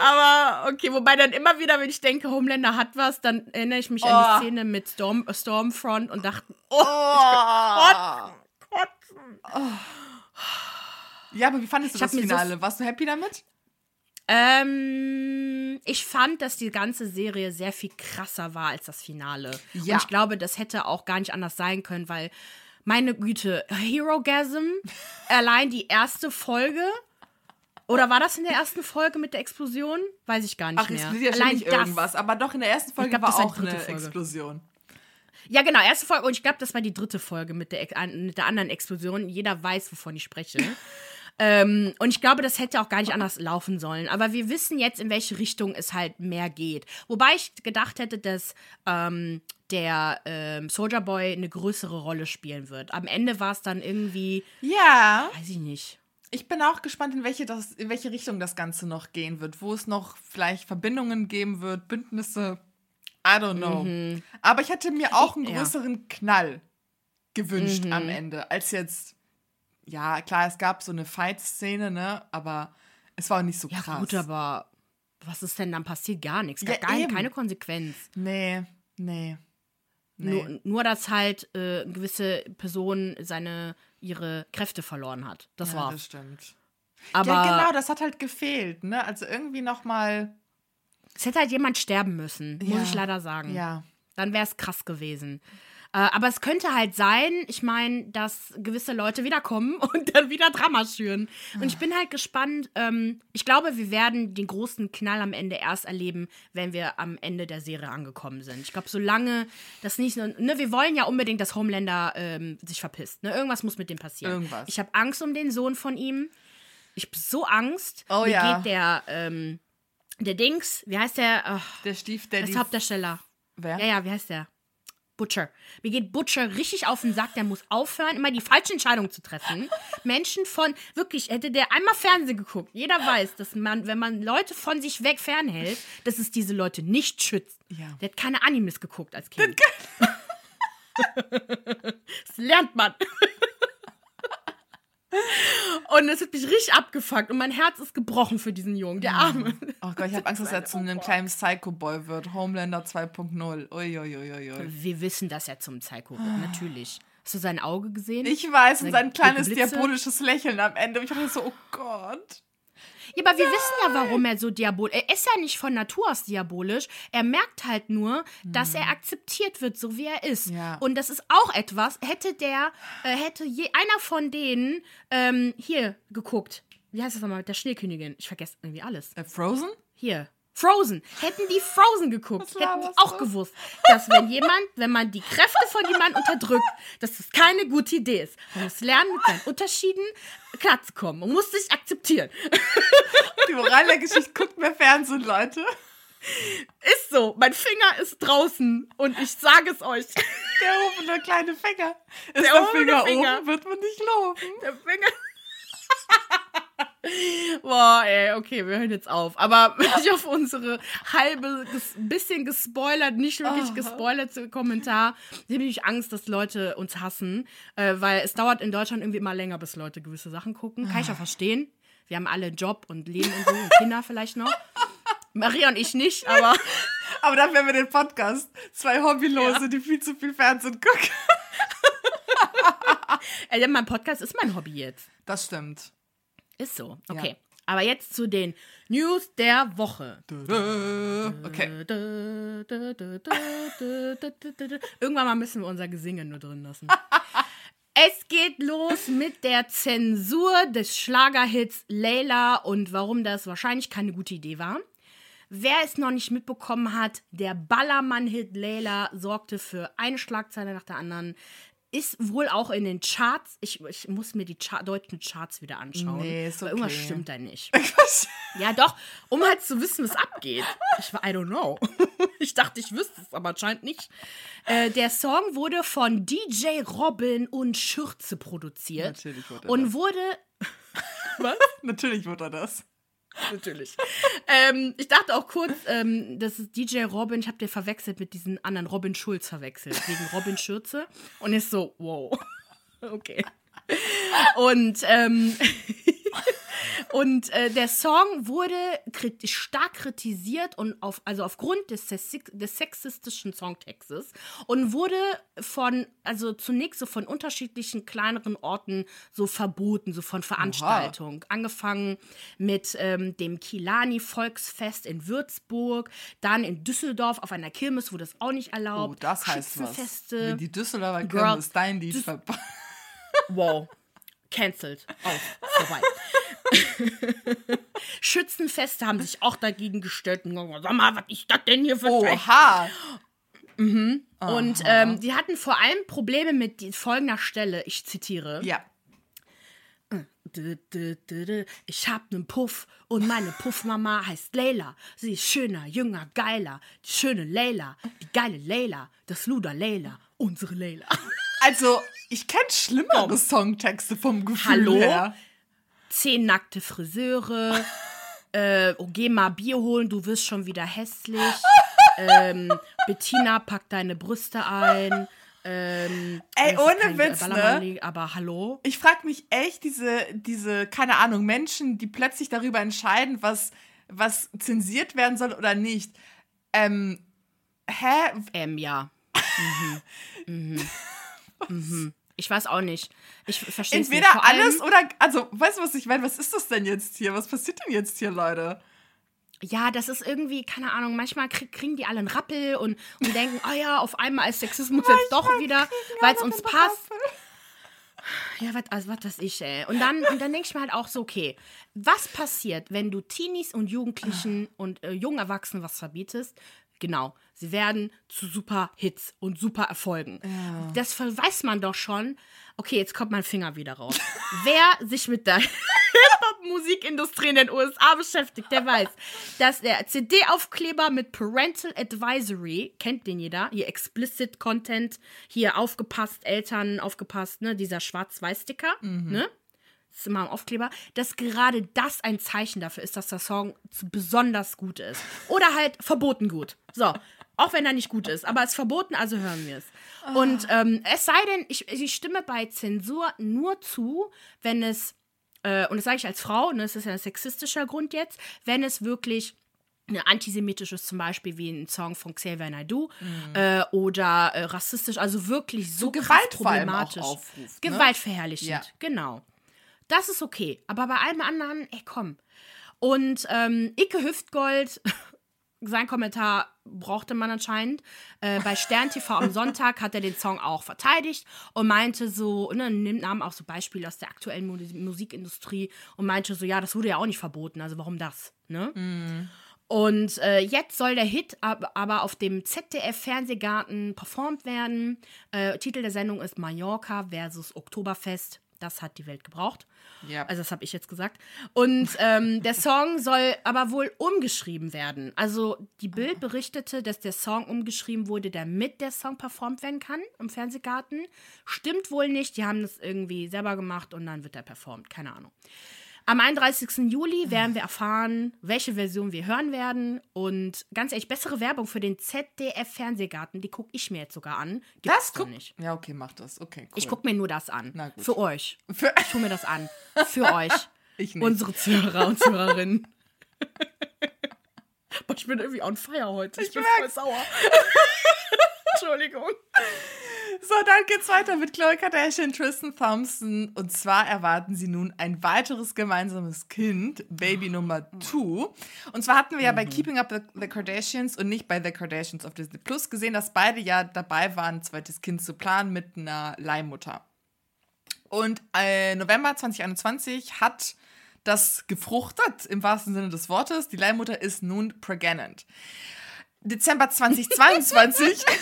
Aber okay, wobei dann immer wieder, wenn ich denke, Homelander hat was, dann erinnere ich mich an Oh. die Szene mit Storm, Stormfront und dachte, oh, Oh. kotzen. Ja, aber wie fandest du Ich das mir so- Finale? Warst du happy damit? Ähm, ich fand, dass die ganze Serie sehr viel krasser war als das Finale. Ja. Und ich glaube, das hätte auch gar nicht anders sein können, weil meine Güte, Herogasm, (laughs) allein die erste Folge. Oder war das in der ersten Folge mit der Explosion? Weiß ich gar nicht Ach, es mehr. explodiert ja Allein ständig irgendwas. Aber doch in der ersten Folge glaub, war das auch eine Folge. Explosion. Ja, genau, erste Folge. Und ich glaube, das war die dritte Folge mit der, mit der anderen Explosion. Jeder weiß, wovon ich spreche. (laughs) ähm, und ich glaube, das hätte auch gar nicht anders laufen sollen. Aber wir wissen jetzt, in welche Richtung es halt mehr geht. Wobei ich gedacht hätte, dass ähm, der ähm, Soldier Boy eine größere Rolle spielen wird. Am Ende war es dann irgendwie, Ja, weiß ich nicht. Ich bin auch gespannt, in welche, das, in welche Richtung das Ganze noch gehen wird. Wo es noch vielleicht Verbindungen geben wird, Bündnisse. I don't know. Aber ich hätte mir auch einen Mhm. Ja. größeren Knall Mhm. gewünscht am Ende, als jetzt. Ja, klar, es gab so eine Fight-Szene, ne? Aber es war nicht so Ja, krass. gut, aber was ist denn dann passiert? Gar nichts. Ja, gar, eben. keine Konsequenz. Nee, nee. Nee. Nur, nur, dass halt äh, eine gewisse Person seine, ihre Kräfte verloren hat. Das ja, war's. das stimmt. Aber ja, genau, das hat halt gefehlt, ne? Also irgendwie nochmal. es hätte halt jemand sterben müssen, muss Ja. ich leider sagen. Ja. Dann wäre es krass gewesen. Aber es könnte halt sein, ich meine, dass gewisse Leute wiederkommen (laughs) und dann wieder Drama schüren. Und ich bin halt gespannt. Ähm, ich glaube, wir werden den großen Knall am Ende erst erleben, wenn wir am Ende der Serie angekommen sind. Ich glaube, solange das nicht, ne, wir wollen ja unbedingt, dass Homelander ähm, sich verpisst. Ne? Irgendwas muss mit dem passieren. Irgendwas. Ich habe Angst um den Sohn von ihm. Ich habe so Angst. Oh Mir ja. geht der, ähm, der Dings, wie heißt der? Ach, Der Stiefdaddy. das Hauptdarsteller. Wer? Ja, ja, wie heißt der? Butcher. Mir geht Butcher richtig auf den Sack. Der muss aufhören, immer die falsche Entscheidung zu treffen. (laughs) Menschen von, wirklich, hätte der einmal Fernsehen geguckt. Jeder weiß, dass man, wenn man Leute von sich weg fernhält, dass es diese Leute nicht schützt. Ja. Der hat keine Animes geguckt als Kind. (laughs) das lernt man. (laughs) Und es hat mich richtig abgefuckt und mein Herz ist gebrochen für diesen Jungen, der Arme. Oh Gott, ich habe (laughs) Angst, dass er zu einem kleinen Psycho-Boy wird. Homelander 2.0. Uiuiuiui. Wir wissen, dass er zum Psycho wird, (sighs) natürlich. Hast du sein Auge gesehen? Ich weiß, und sein kleines Blitze. diabolisches Lächeln am Ende. Ich dachte so, oh Gott. Ja, aber wir wissen ja, warum er so diabolisch Er ist ja nicht von Natur aus diabolisch. Er merkt halt nur, dass er akzeptiert wird, so wie er ist. Ja. Und das ist auch etwas, hätte der, äh, hätte je einer von denen ähm, hier geguckt. Wie heißt das nochmal mit der Schneekönigin? Ich vergesse irgendwie alles. Äh, Frozen? Hier. Frozen. Hätten die Frozen geguckt, hätten die auch du? gewusst, dass wenn jemand, wenn man die Kräfte von jemandem unterdrückt, dass das keine gute Idee ist. Man muss lernen, mit seinen Unterschieden klarzukommen und muss sich akzeptieren. Die Moral der Geschichte, guckt mehr Fernsehen, Leute. Ist so. Mein Finger ist draußen und ich sage es euch. Der hobene kleine Finger. Ist Der der, Finger, Finger. oben, wird man nicht loben. Der Finger. Boah, ey, okay, wir hören jetzt auf. Aber (laughs) ich auf unsere halbe, ges bisschen gespoilert, nicht wirklich Aha. gespoilerte Kommentar. Ich habe nämlich Angst, dass Leute uns hassen, äh, weil es dauert in Deutschland irgendwie immer länger, bis Leute gewisse Sachen gucken. Kann ich ja verstehen. Wir haben alle einen Job und Leben und so und Kinder vielleicht noch. Maria und ich nicht, aber (laughs) Aber dann wären wir den Podcast. Zwei Hobbylose, die viel zu viel Fernsehen gucken. äh, mein Podcast ist mein Hobby jetzt. Das stimmt. Ist so. Okay. Aber jetzt zu den News der Woche. Okay. Irgendwann mal müssen wir unser Gesingen nur drin lassen. Es geht los mit der Zensur des Schlagerhits Layla und warum das wahrscheinlich keine gute Idee war. Wer es noch nicht mitbekommen hat, der Ballermann-Hit Layla sorgte für eine Schlagzeile nach der anderen. Ist wohl auch in den Charts. Ich, ich muss mir die Char deutschen Charts wieder anschauen. Nee, ist weil Irgendwas okay. stimmt da nicht. (laughs) Ja, doch, um halt zu wissen, was abgeht. Ich war, I don't know. (laughs) Ich dachte, ich wüsste es, aber anscheinend nicht. Äh, der Song wurde von DJ Robin und Schürze produziert. Natürlich wurde Und das. wurde. (laughs) Was? Natürlich wird er das. (laughs) Natürlich. ähm, ich dachte auch kurz, ähm, das ist DJ Robin, ich habe den verwechselt mit diesem anderen Robin Schulz verwechselt, wegen Robin Schürze. Und ist so, wow. (laughs) Okay. Und, ähm, (laughs) und äh, der Song wurde krit stark kritisiert und auf, also aufgrund des, des sexistischen Songtextes und wurde von, also zunächst so von unterschiedlichen kleineren Orten so verboten, so von Veranstaltungen. Angefangen mit ähm, dem Kilani Volksfest in Würzburg, dann in Düsseldorf auf einer Kirmes wurde das auch nicht erlaubt. Oh, das heißt was. Wenn die Düsseldorfer ist dein Lied Düs- vorbei. (laughs) Wow. Cancelled. Aus. Vorbei. Schützenfeste haben sich auch dagegen gestellt. Sag mal, was ist das denn hier für ein Oha. Und ähm, die hatten vor allem Probleme mit folgender Stelle. Ich zitiere. Ja. Ich hab nen Puff und meine Puffmama heißt Leila. Sie ist schöner, jünger, geiler. Die schöne Leila, die geile Leila, das Luder Leila, unsere Leila. Also, ich kenne schlimmere Songtexte vom Gefühl Hallo? her. Zehn nackte Friseure. (laughs) äh, oh, geh mal Bier holen, du wirst schon wieder hässlich. (laughs) ähm, Bettina, pack deine Brüste ein. Ähm, Ey, ohne Witz, Ballermann-Lied, Aber hallo? Ich frage mich echt, diese, diese, keine Ahnung, Menschen, die plötzlich darüber entscheiden, was, was zensiert werden soll oder nicht. Ähm, hä? Ähm, ja. Mhm. (laughs) Mhm. Mhm. (laughs) Ich weiß auch nicht. Ich verstehe nicht. Entweder allem- alles oder, also, weißt du, was ich meine? Was ist das denn jetzt hier? Was passiert denn jetzt hier, Leute? ja, das ist irgendwie, keine Ahnung, manchmal krieg, kriegen die alle einen Rappel und, und denken, oh ja, auf einmal ist Sexismus jetzt doch wieder, weil es uns passt. Ja, was also, was weiß ich, ey. Und dann, und dann denke ich mir halt auch so, okay, was passiert, wenn du Teenies und Jugendlichen und äh, jungen Erwachsenen was verbietest? Genau, sie werden zu super Hits und super Erfolgen. Ja. Das weiß man doch schon. Okay, jetzt kommt mein Finger wieder raus. (laughs) Wer sich mit der Hip-Hop-Musikindustrie in den USA beschäftigt, der weiß, dass der CD-Aufkleber mit Parental Advisory, kennt den jeder, hier Explicit Content, hier aufgepasst, Eltern aufgepasst, ne, dieser Schwarz-Weiß-Sticker, ne? Das ist immer ein Aufkleber, dass gerade das ein Zeichen dafür ist, dass der Song besonders gut ist. Oder halt verboten gut. So. Auch wenn er nicht gut ist, aber es ist verboten, also hören wir es. Und ähm, es sei denn, ich, ich stimme bei Zensur nur zu, wenn es, äh, und das sage ich als Frau, und das ist ja ein sexistischer Grund jetzt, wenn es wirklich eine antisemitisches zum Beispiel wie ein Song von Xavier Naidoo äh, oder äh, rassistisch, also wirklich so, So krass Gewalt vor allem auch problematisch. aufruft, ne? Gewaltverherrlichend, Ja. genau. Das ist okay. Aber bei allem anderen, ey, komm. Und ähm, Icke Hüftgold, sein Kommentar brauchte man anscheinend. Äh, bei Stern TV am Sonntag hat er den Song auch verteidigt und meinte so, ne, nimmt nahm auch so Beispiele aus der aktuellen Mu Musikindustrie und meinte so, ja, das wurde ja auch nicht verboten, also warum das? Ne? Und äh, jetzt soll der Hit ab, aber auf dem ZDF-Fernsehgarten performt werden. Äh, Titel der Sendung ist Mallorca versus Oktoberfest. Das hat die Welt gebraucht. Ja. Also das habe ich jetzt gesagt. Und ähm, der Song soll aber wohl umgeschrieben werden. Also die Bild berichtete, dass der Song umgeschrieben wurde, damit der Song performt werden kann im Fernsehgarten. Stimmt wohl nicht. Die haben das irgendwie selber gemacht und dann wird er performt. Keine Ahnung. Am 31. Juli werden wir erfahren, welche Version wir hören werden. Und ganz ehrlich, bessere Werbung für den ZDF-Fernsehgarten, die gucke ich mir jetzt sogar an. Gibt's das guck nicht. Ja, okay, mach das. Okay, cool. Ich gucke mir nur das an. Na gut. Für euch. Für Ich tue mir das an. Für (laughs) euch. ich nicht. Unsere Zuhörer und Zuhörerinnen. Boah, ich bin irgendwie on fire heute. Ich, Ich bin voll sauer. (laughs) Entschuldigung. So, dann geht's weiter mit Khloe Kardashian, Tristan Thompson. Und zwar erwarten sie nun ein weiteres gemeinsames Kind, Baby Nummer 2. Und zwar hatten wir ja bei Keeping Up the, the Kardashians und nicht bei The Kardashians auf Disney Plus gesehen, dass beide ja dabei waren, ein zweites Kind zu planen mit einer Leihmutter. Und äh, November 2021 hat das gefruchtet, im wahrsten Sinne des Wortes. Die Leihmutter ist nun pregnant. Dezember (laughs) 2022. (laughs)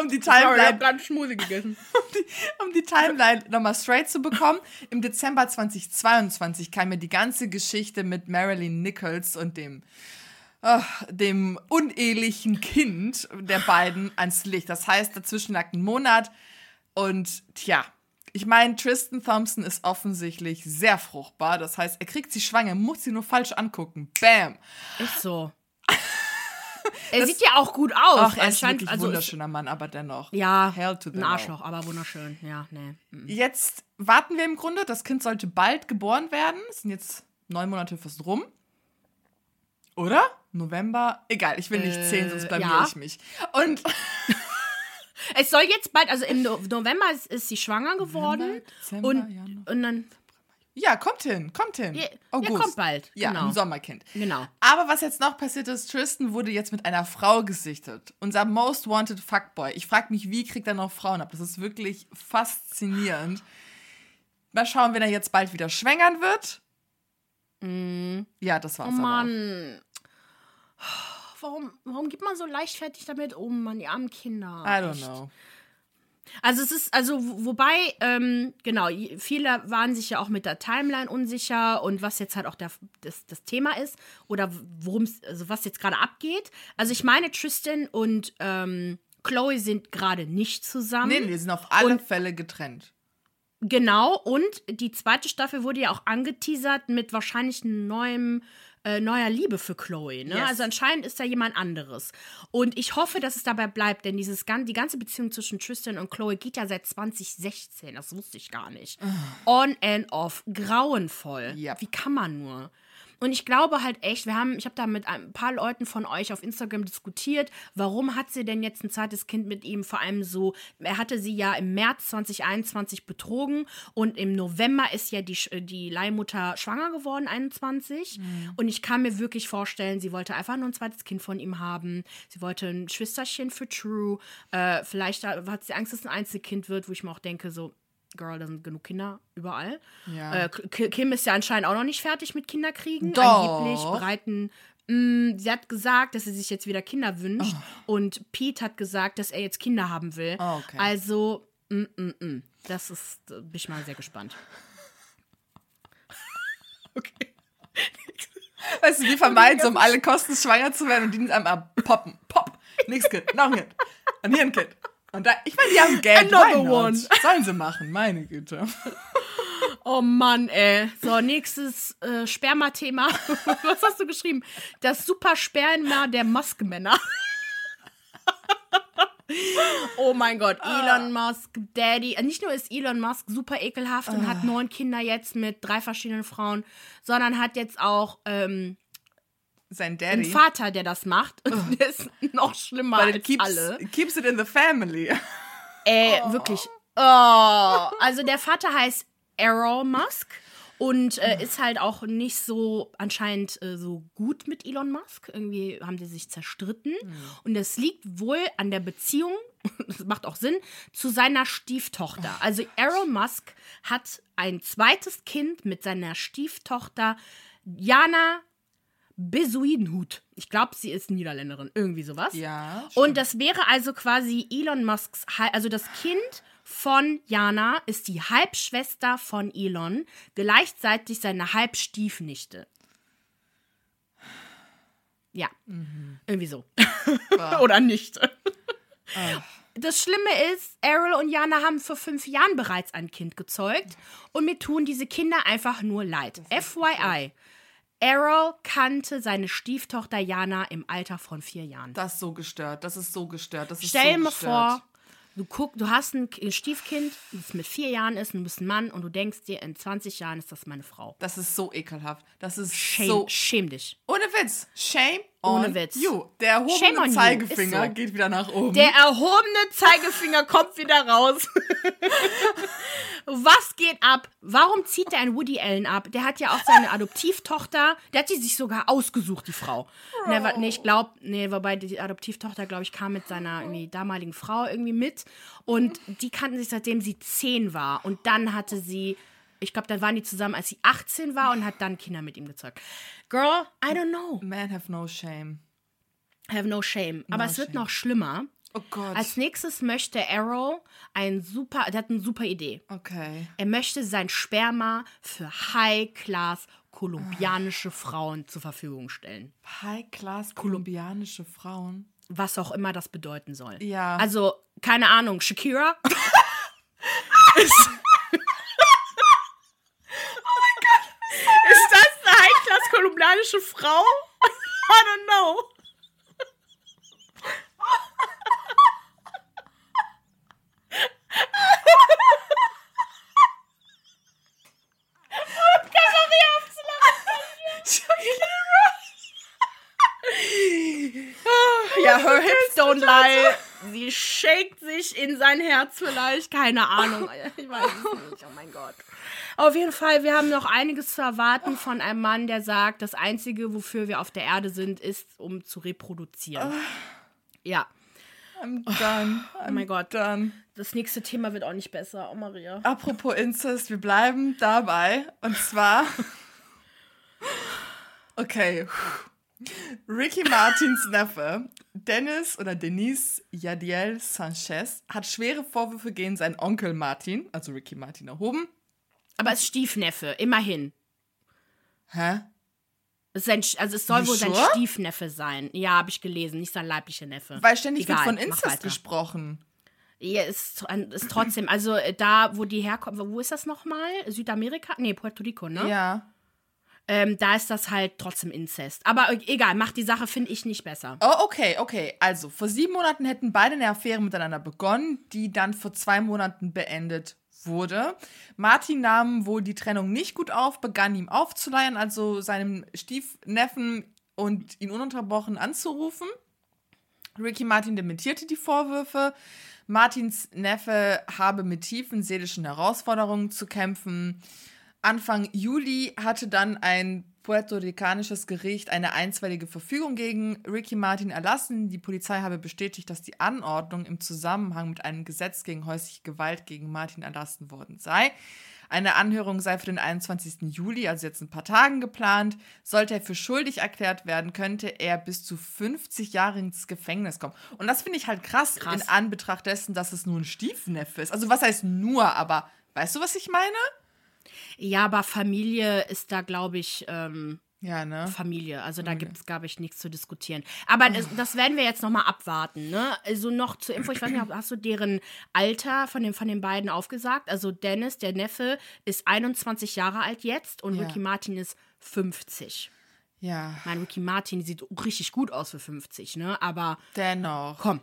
um die Sorry, ich Timeline hab gerade Schmuse gegessen. (laughs) um die Timeline nochmal straight zu bekommen. Im Dezember 2022 kam mir die ganze Geschichte mit Marilyn Nichols und dem, ah, dem unehelichen Kind der beiden ans Licht. Das heißt, dazwischen lag ein Monat und tja. Ich meine, Tristan Thompson ist offensichtlich sehr fruchtbar. Das heißt, er kriegt sie schwanger, muss sie nur falsch angucken. Bam. Ist so. (laughs) er sieht ja auch gut aus. Ach, er ist scheint- wirklich ein also wunderschöner Mann, aber dennoch. Ja, Hell to the ein. Arschloch, aber wunderschön. Ja, nee. mm. Jetzt warten wir im Grunde. Das Kind sollte bald geboren werden. Es sind jetzt neun Monate fast rum. Oder? November? Egal, ich will nicht Äh, zählen, sonst blamier ja. ich mich. Und (laughs) Es soll jetzt bald, also im No- November ist, ist sie schwanger geworden. Dezember, und, Januar. und dann, ja, kommt hin, kommt hin. Ja, ja, August. kommt bald, Ja, genau. ein Sommerkind. genau. Aber was jetzt noch passiert ist, Tristan wurde jetzt mit einer Frau gesichtet. Unser Most Wanted Fuckboy. Ich frage mich, wie kriegt er noch Frauen ab? Das ist wirklich faszinierend. Mal schauen, wenn er jetzt bald wieder schwängern wird. Ja, das war's. Mm. Oh. Mann. Warum, warum geht man so leichtfertig damit um, Mann, die armen Kinder? I don't Echt. know. Also es ist, also wo- wobei, ähm, genau, viele waren sich ja auch mit der Timeline unsicher und was jetzt halt auch der, das, das Thema ist oder worum es, also was jetzt gerade abgeht. Also ich meine, Tristan und ähm, Chloe sind gerade nicht zusammen. Nee, nee, die sind auf alle Und- Fälle getrennt. Genau, und die zweite Staffel wurde ja auch angeteasert mit wahrscheinlich neuem, äh, neuer Liebe für Chloe. Ne? Yes. Also anscheinend ist da jemand anderes. Und ich hoffe, dass es dabei bleibt, denn dieses, die ganze Beziehung zwischen Tristan und Chloe geht ja seit 2016. Das wusste ich gar nicht. On and off. Grauenvoll. Ja. Wie kann man nur? Und ich glaube halt echt, wir haben, ich habe da mit ein paar Leuten von euch auf Instagram diskutiert, warum hat sie denn jetzt ein zweites Kind mit ihm? Vor allem so, er hatte sie ja im März 2021 betrogen und im November ist ja die, die Leihmutter schwanger geworden, 21. Mhm. Und ich kann mir wirklich vorstellen, sie wollte einfach nur ein zweites Kind von ihm haben. Sie wollte ein Schwesterchen für True. Äh, vielleicht hat sie Angst, dass es ein Einzelkind wird, wo ich mir auch denke, so, Girl, da sind genug Kinder überall. Ja. Äh, Kim ist ja anscheinend auch noch nicht fertig mit Kinderkriegen. Doch. Angeblich bereiten. Mh, mm, sie hat gesagt, dass sie sich jetzt wieder Kinder wünscht. Oh. Und Pete hat gesagt, dass er jetzt Kinder haben will. Oh, okay. Also, mm, mm, mm. das ist, da bin ich mal sehr gespannt. (laughs) okay. Weißt du, wir vermeiden es, um alle Kosten schwanger zu werden und die einmal poppen. Pop. Nächstes Kind, noch ein Kind. Ein Kind. Und da, ich meine, die haben Geld. Another one. (laughs) Sollen sie machen, meine Güte. Oh Mann, ey. So, nächstes äh, Sperma-Thema. (laughs) Was hast du geschrieben? Das Super Sperma der Musk-Männer. (laughs) oh mein Gott, Elon Musk, Daddy. Äh, nicht nur ist Elon Musk super ekelhaft und hat ah. neun Kinder jetzt mit drei verschiedenen Frauen, sondern hat jetzt auch ähm, sein Daddy. Ein Vater, der das macht. Oh. Der ist noch schlimmer But als keeps, alle. Keeps it in the family. Ey, (laughs) oh. wirklich. Oh. Also der Vater heißt Errol Musk und äh, ist halt auch nicht so anscheinend äh, so gut mit Elon Musk. Irgendwie haben die sich zerstritten. Mhm. Und das liegt wohl an der Beziehung, (laughs) das macht auch Sinn, zu seiner Stieftochter. Also Errol Musk hat ein zweites Kind mit seiner Stieftochter Jana Besuidenhut. Ich glaube, sie ist Niederländerin, irgendwie sowas. Ja. Stimmt. Und das wäre also quasi Elon Musks, also das Kind von Jana ist die Halbschwester von Elon, gleichzeitig seine Halbstiefnichte. Ja, mhm. irgendwie so. (laughs) Oder nicht. Oh. Das Schlimme ist, Errol und Jana haben vor fünf Jahren bereits ein Kind gezeugt und mir tun diese Kinder einfach nur leid. FYI. Errol kannte seine Stieftochter Jana im Alter von vier Jahren. Das ist so gestört. Das ist so gestört. Das ist Stell dir so mal vor, du guck, du hast ein Stiefkind, das mit vier Jahren ist, und du bist ein Mann und du denkst dir, in 20 Jahren ist das meine Frau. Das ist so ekelhaft. Das ist Shame, so. Schäm dich. Ohne Witz. Shame ohne Witz. You. Der erhobene Zeigefinger so. geht wieder nach oben. Der erhobene Zeigefinger kommt wieder raus. Was geht ab? Warum zieht der ein Woody Allen ab? Der hat ja auch seine Adoptivtochter, der hat sie sich sogar ausgesucht, die Frau. Oh. Nee, nee, ich glaube, nee, wobei die Adoptivtochter, glaube ich, kam mit seiner damaligen Frau irgendwie mit. Und die kannten sich seitdem sie zehn war. Und dann hatte sie ich glaube, dann waren die zusammen, als sie 18 war und hat dann Kinder mit ihm gezeugt. Girl, I don't know. Man have no shame. Have no shame. No Aber es wird noch schlimmer. Oh Gott. Als nächstes möchte Arrow ein super, der hat eine super Idee. Okay. Er möchte sein Sperma für High-Class kolumbianische Frauen zur Verfügung stellen. High-Class kolumbianische Frauen? Was auch immer das bedeuten soll. Ja. Also, keine Ahnung, Shakira (laughs) (laughs) (laughs) ist kolumbianische Frau? (laughs) I don't know. (laughs) ja, her hips don't lie. Sie shakt sich in sein Herz vielleicht. Keine Ahnung. (laughs) Ich weiß es nicht. Oh mein Gott. Auf jeden Fall, wir haben noch einiges zu erwarten von einem Mann, der sagt, das Einzige, wofür wir auf der Erde sind, ist, um zu reproduzieren. Ja. I'm done. I'm oh mein Gott. Done. Das nächste Thema wird auch nicht besser. Oh, Maria. Apropos Incest, wir bleiben dabei. Und zwar. (laughs) Okay. Ricky Martins Neffe, Dennis oder Denise Yadiel Sanchez, hat schwere Vorwürfe gegen seinen Onkel Martin, also Ricky Martin, erhoben. Aber es ist Stiefneffe, immerhin. Hä? Es ein, also es soll wohl sure? sein Stiefneffe sein. Ja, habe ich gelesen, nicht sein leiblicher Neffe. Weil ständig Egal, wird von Inzest gesprochen. Ja, ist, ist trotzdem, also äh, da, wo die herkommen, wo ist das nochmal? Südamerika? Nee, Puerto Rico, ne? Ja. Ähm, da ist das halt trotzdem Inzest. Aber äh, egal, macht die Sache, finde ich, nicht besser. Oh, okay, okay. Also, vor sieben Monaten hätten beide eine Affäre miteinander begonnen, die dann vor zwei Monaten beendet wurde. Martin nahm wohl die Trennung nicht gut auf, begann ihm aufzuleiern, also seinem Stiefneffen und ihn ununterbrochen anzurufen. Ricky Martin dementierte die Vorwürfe. Martins Neffe habe mit tiefen seelischen Herausforderungen zu kämpfen. Anfang Juli hatte dann ein puerto-ricanisches Gericht eine einstweilige Verfügung gegen Ricky Martin erlassen. Die Polizei habe bestätigt, dass die Anordnung im Zusammenhang mit einem Gesetz gegen häusliche Gewalt gegen Martin erlassen worden sei. Eine Anhörung sei für den 21. Juli, also jetzt ein paar Tagen geplant. Sollte er für schuldig erklärt werden, könnte er bis zu 50 Jahre ins Gefängnis kommen. Und das finde ich halt krass, krass, in Anbetracht dessen, dass es nur ein Stiefneffe ist. Also was heißt nur, aber weißt du, was ich meine? Ja, aber Familie ist da, glaube ich, ähm, ja, ne? Familie. Also da okay. gibt es, glaube ich, nichts zu diskutieren. Aber das, das werden wir jetzt nochmal abwarten. Ne? Also noch zur Info, ich weiß nicht, hast du deren Alter von den, von den beiden aufgesagt? Also Dennis, der Neffe, ist 21 Jahre alt jetzt und ja. Ricky Martin ist 50. Ja. Mein Ricky Martin sieht richtig gut aus für 50, ne? Aber. Dennoch. Komm.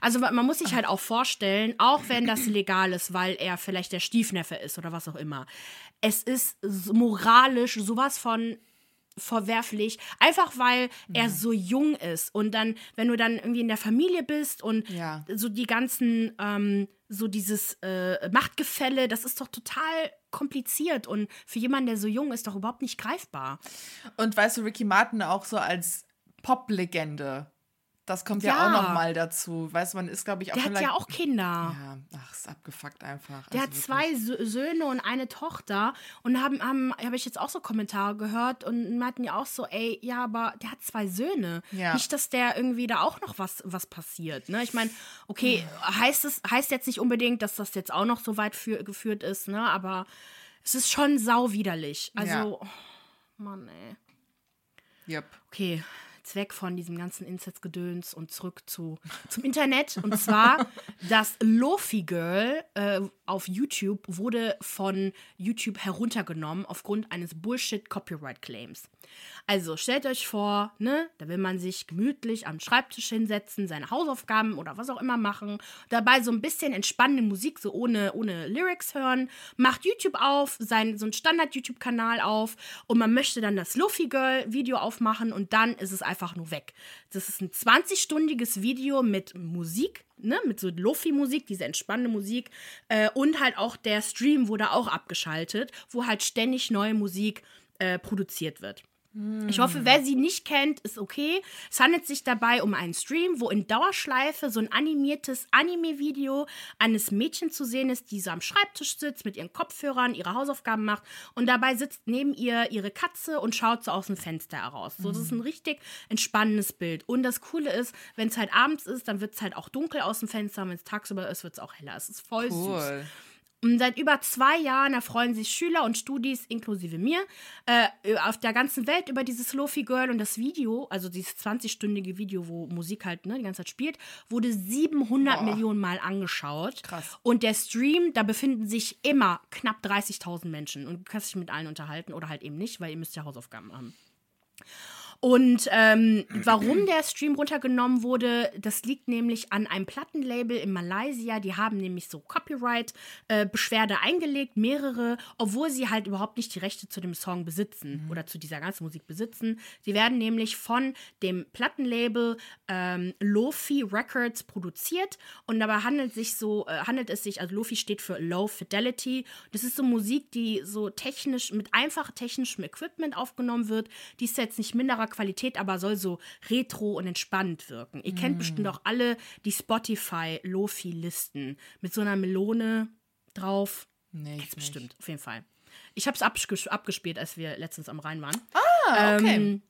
Also man muss sich halt auch vorstellen, auch wenn das legal ist, weil er vielleicht der Stiefneffe ist oder was auch immer. Es ist moralisch sowas von verwerflich, einfach weil ja. er so jung ist. Und dann, wenn du dann irgendwie in der Familie bist und ja. so die ganzen, ähm, so dieses äh, Machtgefälle, das ist doch total kompliziert und für jemanden, der so jung ist, doch überhaupt nicht greifbar. Und weißt du, Ricky Martin auch so als Pop-Legende das kommt ja, ja auch noch mal dazu. Weißt du, man ist, glaube ich, auch Der hat ja auch Kinder. Ja, ach, ist abgefuckt einfach. Der also hat zwei Söhne und eine Tochter. Und haben, haben habe ich jetzt auch so Kommentare gehört und meinten ja auch so, ey, ja, aber der hat zwei Söhne. Ja. Nicht, dass der irgendwie da auch noch was, was passiert. Ne? Ich meine, okay, heißt es, heißt jetzt nicht unbedingt, dass das jetzt auch noch so weit für, geführt ist, ne? Aber es ist schon sauwiderlich. Also, ja. oh, Mann, ey. Yep. Okay, jetzt weg von diesem ganzen Incest-Gedöns und zurück zu, zum Internet. Und zwar (laughs) das Lofi Girl äh, auf YouTube wurde von YouTube heruntergenommen aufgrund eines Bullshit-Copyright-Claims. Also stellt euch vor, ne, da will man sich gemütlich am Schreibtisch hinsetzen, seine Hausaufgaben oder was auch immer machen, dabei so ein bisschen entspannende Musik, so ohne, ohne Lyrics hören, macht YouTube auf, sein, so ein Standard-YouTube-Kanal auf und man möchte dann das Luffy Girl-Video aufmachen und dann ist es einfach nur weg. Das ist ein 20-stündiges Video mit Musik, ne, mit so Lofi-Musik, diese entspannende Musik. Äh, und halt auch der Stream wurde auch abgeschaltet, wo halt ständig neue Musik äh, produziert wird. Ich hoffe, wer sie nicht kennt, ist okay. Es handelt sich dabei um einen Stream, wo in Dauerschleife so ein animiertes Anime-Video eines Mädchens zu sehen ist, die so am Schreibtisch sitzt, mit ihren Kopfhörern ihre Hausaufgaben macht und dabei sitzt neben ihr ihre Katze und schaut so aus dem Fenster heraus. So, das ist ein richtig entspannendes Bild. Und das Coole ist, wenn es halt abends ist, dann wird es halt auch dunkel aus dem Fenster. Wenn es tagsüber ist, wird es auch heller. Es ist voll cool. süß. Und seit über zwei Jahren erfreuen sich Schüler und Studis, inklusive mir, äh, auf der ganzen Welt über dieses Lofi Girl und das Video, also dieses 20-stündige Video, wo Musik halt ne, die ganze Zeit spielt, wurde 700 Boah. Millionen Mal angeschaut. Krass. Und der Stream, da befinden sich immer knapp 30.000 Menschen und du kannst dich mit allen unterhalten oder halt eben nicht, weil ihr müsst ja Hausaufgaben haben. Und ähm, warum der Stream runtergenommen wurde, das liegt nämlich an einem Plattenlabel in Malaysia. Die haben nämlich so Copyright-Beschwerde äh, eingelegt, mehrere, obwohl sie halt überhaupt nicht die Rechte zu dem Song besitzen mhm. oder zu dieser ganzen Musik besitzen. Sie werden nämlich von dem Plattenlabel ähm, Lofi Records produziert und dabei handelt, sich so, äh, handelt es sich, also Lofi steht für Low Fidelity. Das ist so Musik, die so technisch, mit einfach technischem Equipment aufgenommen wird. Die ist jetzt nicht minderer Qualität, aber soll so retro und entspannt wirken. Ihr kennt mm. bestimmt auch alle die Spotify-Lofi-Listen mit so einer Melone drauf. Nee, Jetzt bestimmt, auf jeden Fall. Ich habe es abges abgespielt, als wir letztens am Rhein waren. Ah, okay. Ähm,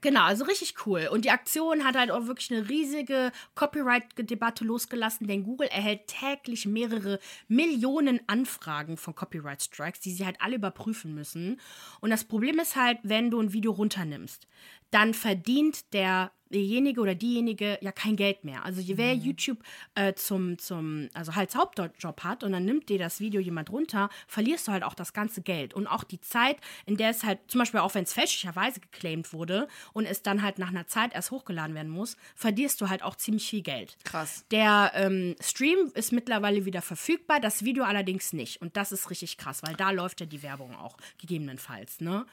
Genau, also richtig cool. Und die Aktion hat halt auch wirklich eine riesige Copyright-Debatte losgelassen, denn Google erhält täglich mehrere Millionen Anfragen von Copyright-Strikes, die sie halt alle überprüfen müssen. Und das Problem ist halt, wenn du ein Video runternimmst, dann verdient der derjenige oder diejenige ja kein Geld mehr. Also je wer YouTube äh, zum, zum, also als Hauptjob hat und dann nimmt dir das Video jemand runter, verlierst du halt auch das ganze Geld. Und auch die Zeit, in der es halt, zum Beispiel auch wenn es fälschlicherweise geclaimed wurde und es dann halt nach einer Zeit erst hochgeladen werden muss, verlierst du halt auch ziemlich viel Geld. Krass. Der ähm, Stream ist mittlerweile wieder verfügbar, das Video allerdings nicht. Und das ist richtig krass, weil da läuft ja die Werbung auch gegebenenfalls. Ne?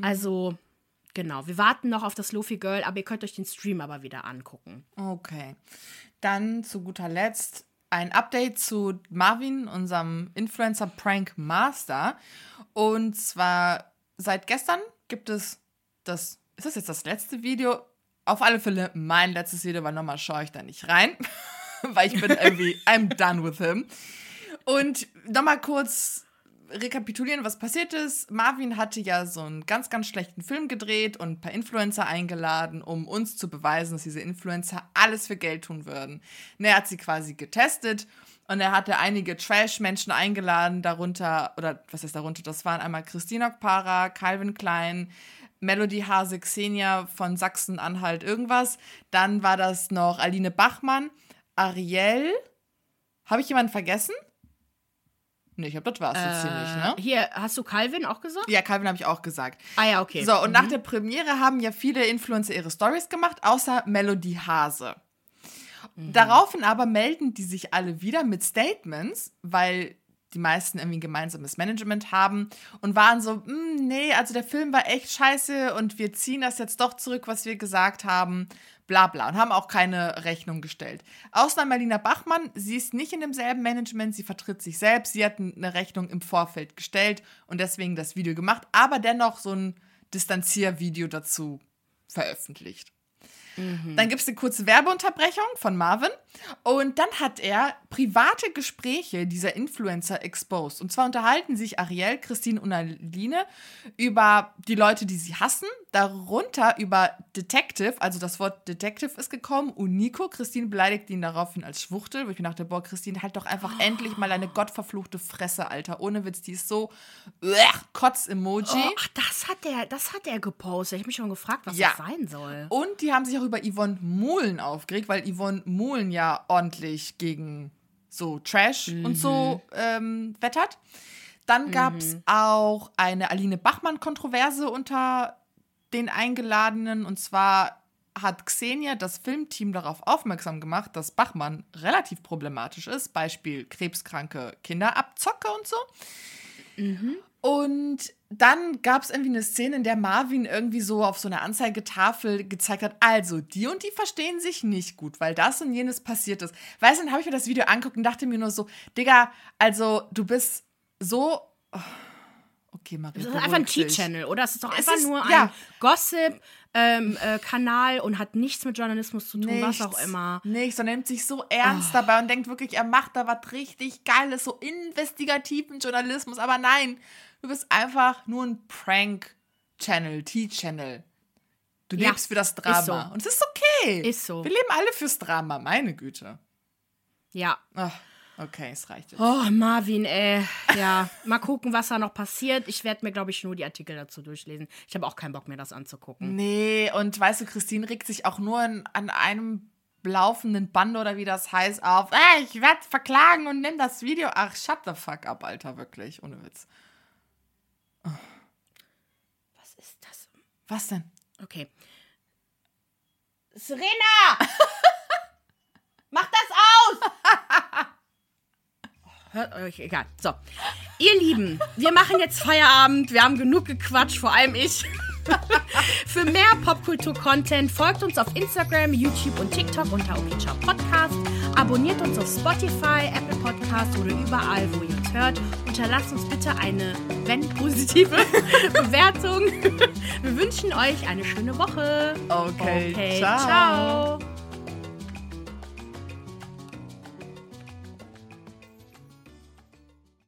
Also Genau, wir warten noch auf das Lofi Girl, aber ihr könnt euch den Stream aber wieder angucken. Okay. Dann zu guter Letzt ein Update zu Marvin, unserem Influencer Prank Master. Und zwar seit gestern gibt es das, ist das jetzt das letzte Video? Auf alle Fälle mein letztes Video, weil nochmal schaue ich da nicht rein, (laughs) weil ich bin irgendwie, I'm done with him. Und nochmal kurz rekapitulieren, was passiert ist. Marvin hatte ja so einen ganz, ganz schlechten Film gedreht und ein paar Influencer eingeladen, um uns zu beweisen, dass diese Influencer alles für Geld tun würden. Und er hat sie quasi getestet und er hatte einige Trash-Menschen eingeladen, darunter, oder was ist darunter? Das waren einmal Christina Okpara, Calvin Klein, Melody Hase, Xenia von Sachsen-Anhalt, irgendwas. Dann war das noch Aline Bachmann, Ariel. Habe ich jemanden vergessen? Nee, ich glaube, das war es jetzt ziemlich, ne? Hier, hast du Calvin auch gesagt? Ja, Calvin habe ich auch gesagt. Ah ja, okay. So, und nach der Premiere haben ja viele Influencer ihre Stories gemacht, außer Melody Hase. Daraufhin aber melden die sich alle wieder mit Statements, weil die meisten irgendwie ein gemeinsames Management haben und waren so, "Mm, nee, also der Film war echt scheiße und wir ziehen das jetzt doch zurück, was wir gesagt haben, bla bla und haben auch keine Rechnung gestellt. Außer Marlina Bachmann, sie ist nicht in demselben Management, sie vertritt sich selbst, sie hat eine Rechnung im Vorfeld gestellt und deswegen das Video gemacht, aber dennoch so ein Distanziervideo dazu veröffentlicht. Dann gibt es eine kurze Werbeunterbrechung von Marvin und dann hat er private Gespräche dieser Influencer exposed. Und zwar unterhalten sich Ariel, Christine und Aline über die Leute, die sie hassen, darunter über Detective, also das Wort Detective ist gekommen und Nico. Christine beleidigt ihn daraufhin als Schwuchtel, wo ich mir dachte, boah, Christine, halt doch einfach endlich mal deine gottverfluchte Fresse, Alter. Ohne Witz, die ist so Kotz-Emoji. Oh, ach, das hat er, das hat er gepostet. Ich habe mich schon gefragt, was Ja. das sein soll. Und die haben sich auch über Yvonne Mohlen aufgeregt, weil Yvonne Mohlen ja ordentlich gegen so Trash und so ähm, wettert. Dann gab es auch eine Aline Bachmann-Kontroverse unter den Eingeladenen. Und zwar hat Xenia das Filmteam darauf aufmerksam gemacht, dass Bachmann relativ problematisch ist. Beispiel krebskranke Kinderabzocke und so. Und dann gab es irgendwie eine Szene, in der Marvin irgendwie so auf so einer Anzeigetafel gezeigt hat, also die und die verstehen sich nicht gut, weil das und jenes passiert ist. Weißt du, dann habe ich mir das Video angeguckt und dachte mir nur so, Digga, also du bist so... oh, Okay, Marie, Das ist einfach ein. T-Channel, oder? Es ist doch einfach ist- nur ein ja. Gossip-Kanal und hat nichts mit Journalismus zu tun, was auch Nichts, immer. Nichts. Und er nimmt sich so ernst dabei und denkt wirklich, er macht da was richtig Geiles, so investigativen Journalismus. Aber nein, du bist einfach nur ein Prank-Channel, T-Channel. Du Ja, lebst für das Drama. so. Und es ist okay. Ist so. Wir leben alle fürs Drama, meine Güte. Ja. Ach, okay, es reicht jetzt. Oh, Marvin, ey. Ja, mal gucken, was da noch passiert. Ich werde mir, glaube ich, nur die Artikel dazu durchlesen. Ich habe auch keinen Bock mehr, das anzugucken. Nee, und weißt du, Christine regt sich auch nur in, an einem laufenden Band oder wie das heißt auf. Ey, ich werde verklagen und nimm das Video. Ach, shut the fuck up, Alter, wirklich. Ohne Witz. Was ist das? Was denn? Okay. Serena! (laughs) Mach das aus! (laughs) Hört euch, egal. So. Ihr Lieben, wir machen jetzt Feierabend. Wir haben genug gequatscht, vor allem ich. (laughs) Für mehr Popkultur-Content folgt uns auf Instagram, YouTube und TikTok unter Okisha Podcast. Abonniert uns auf Spotify, Apple Podcast oder überall, wo ihr uns hört. Unterlasst uns bitte eine, wenn positive, (laughs) Bewertung. Wir wünschen euch eine schöne Woche. Okay, Okay, ciao. ciao.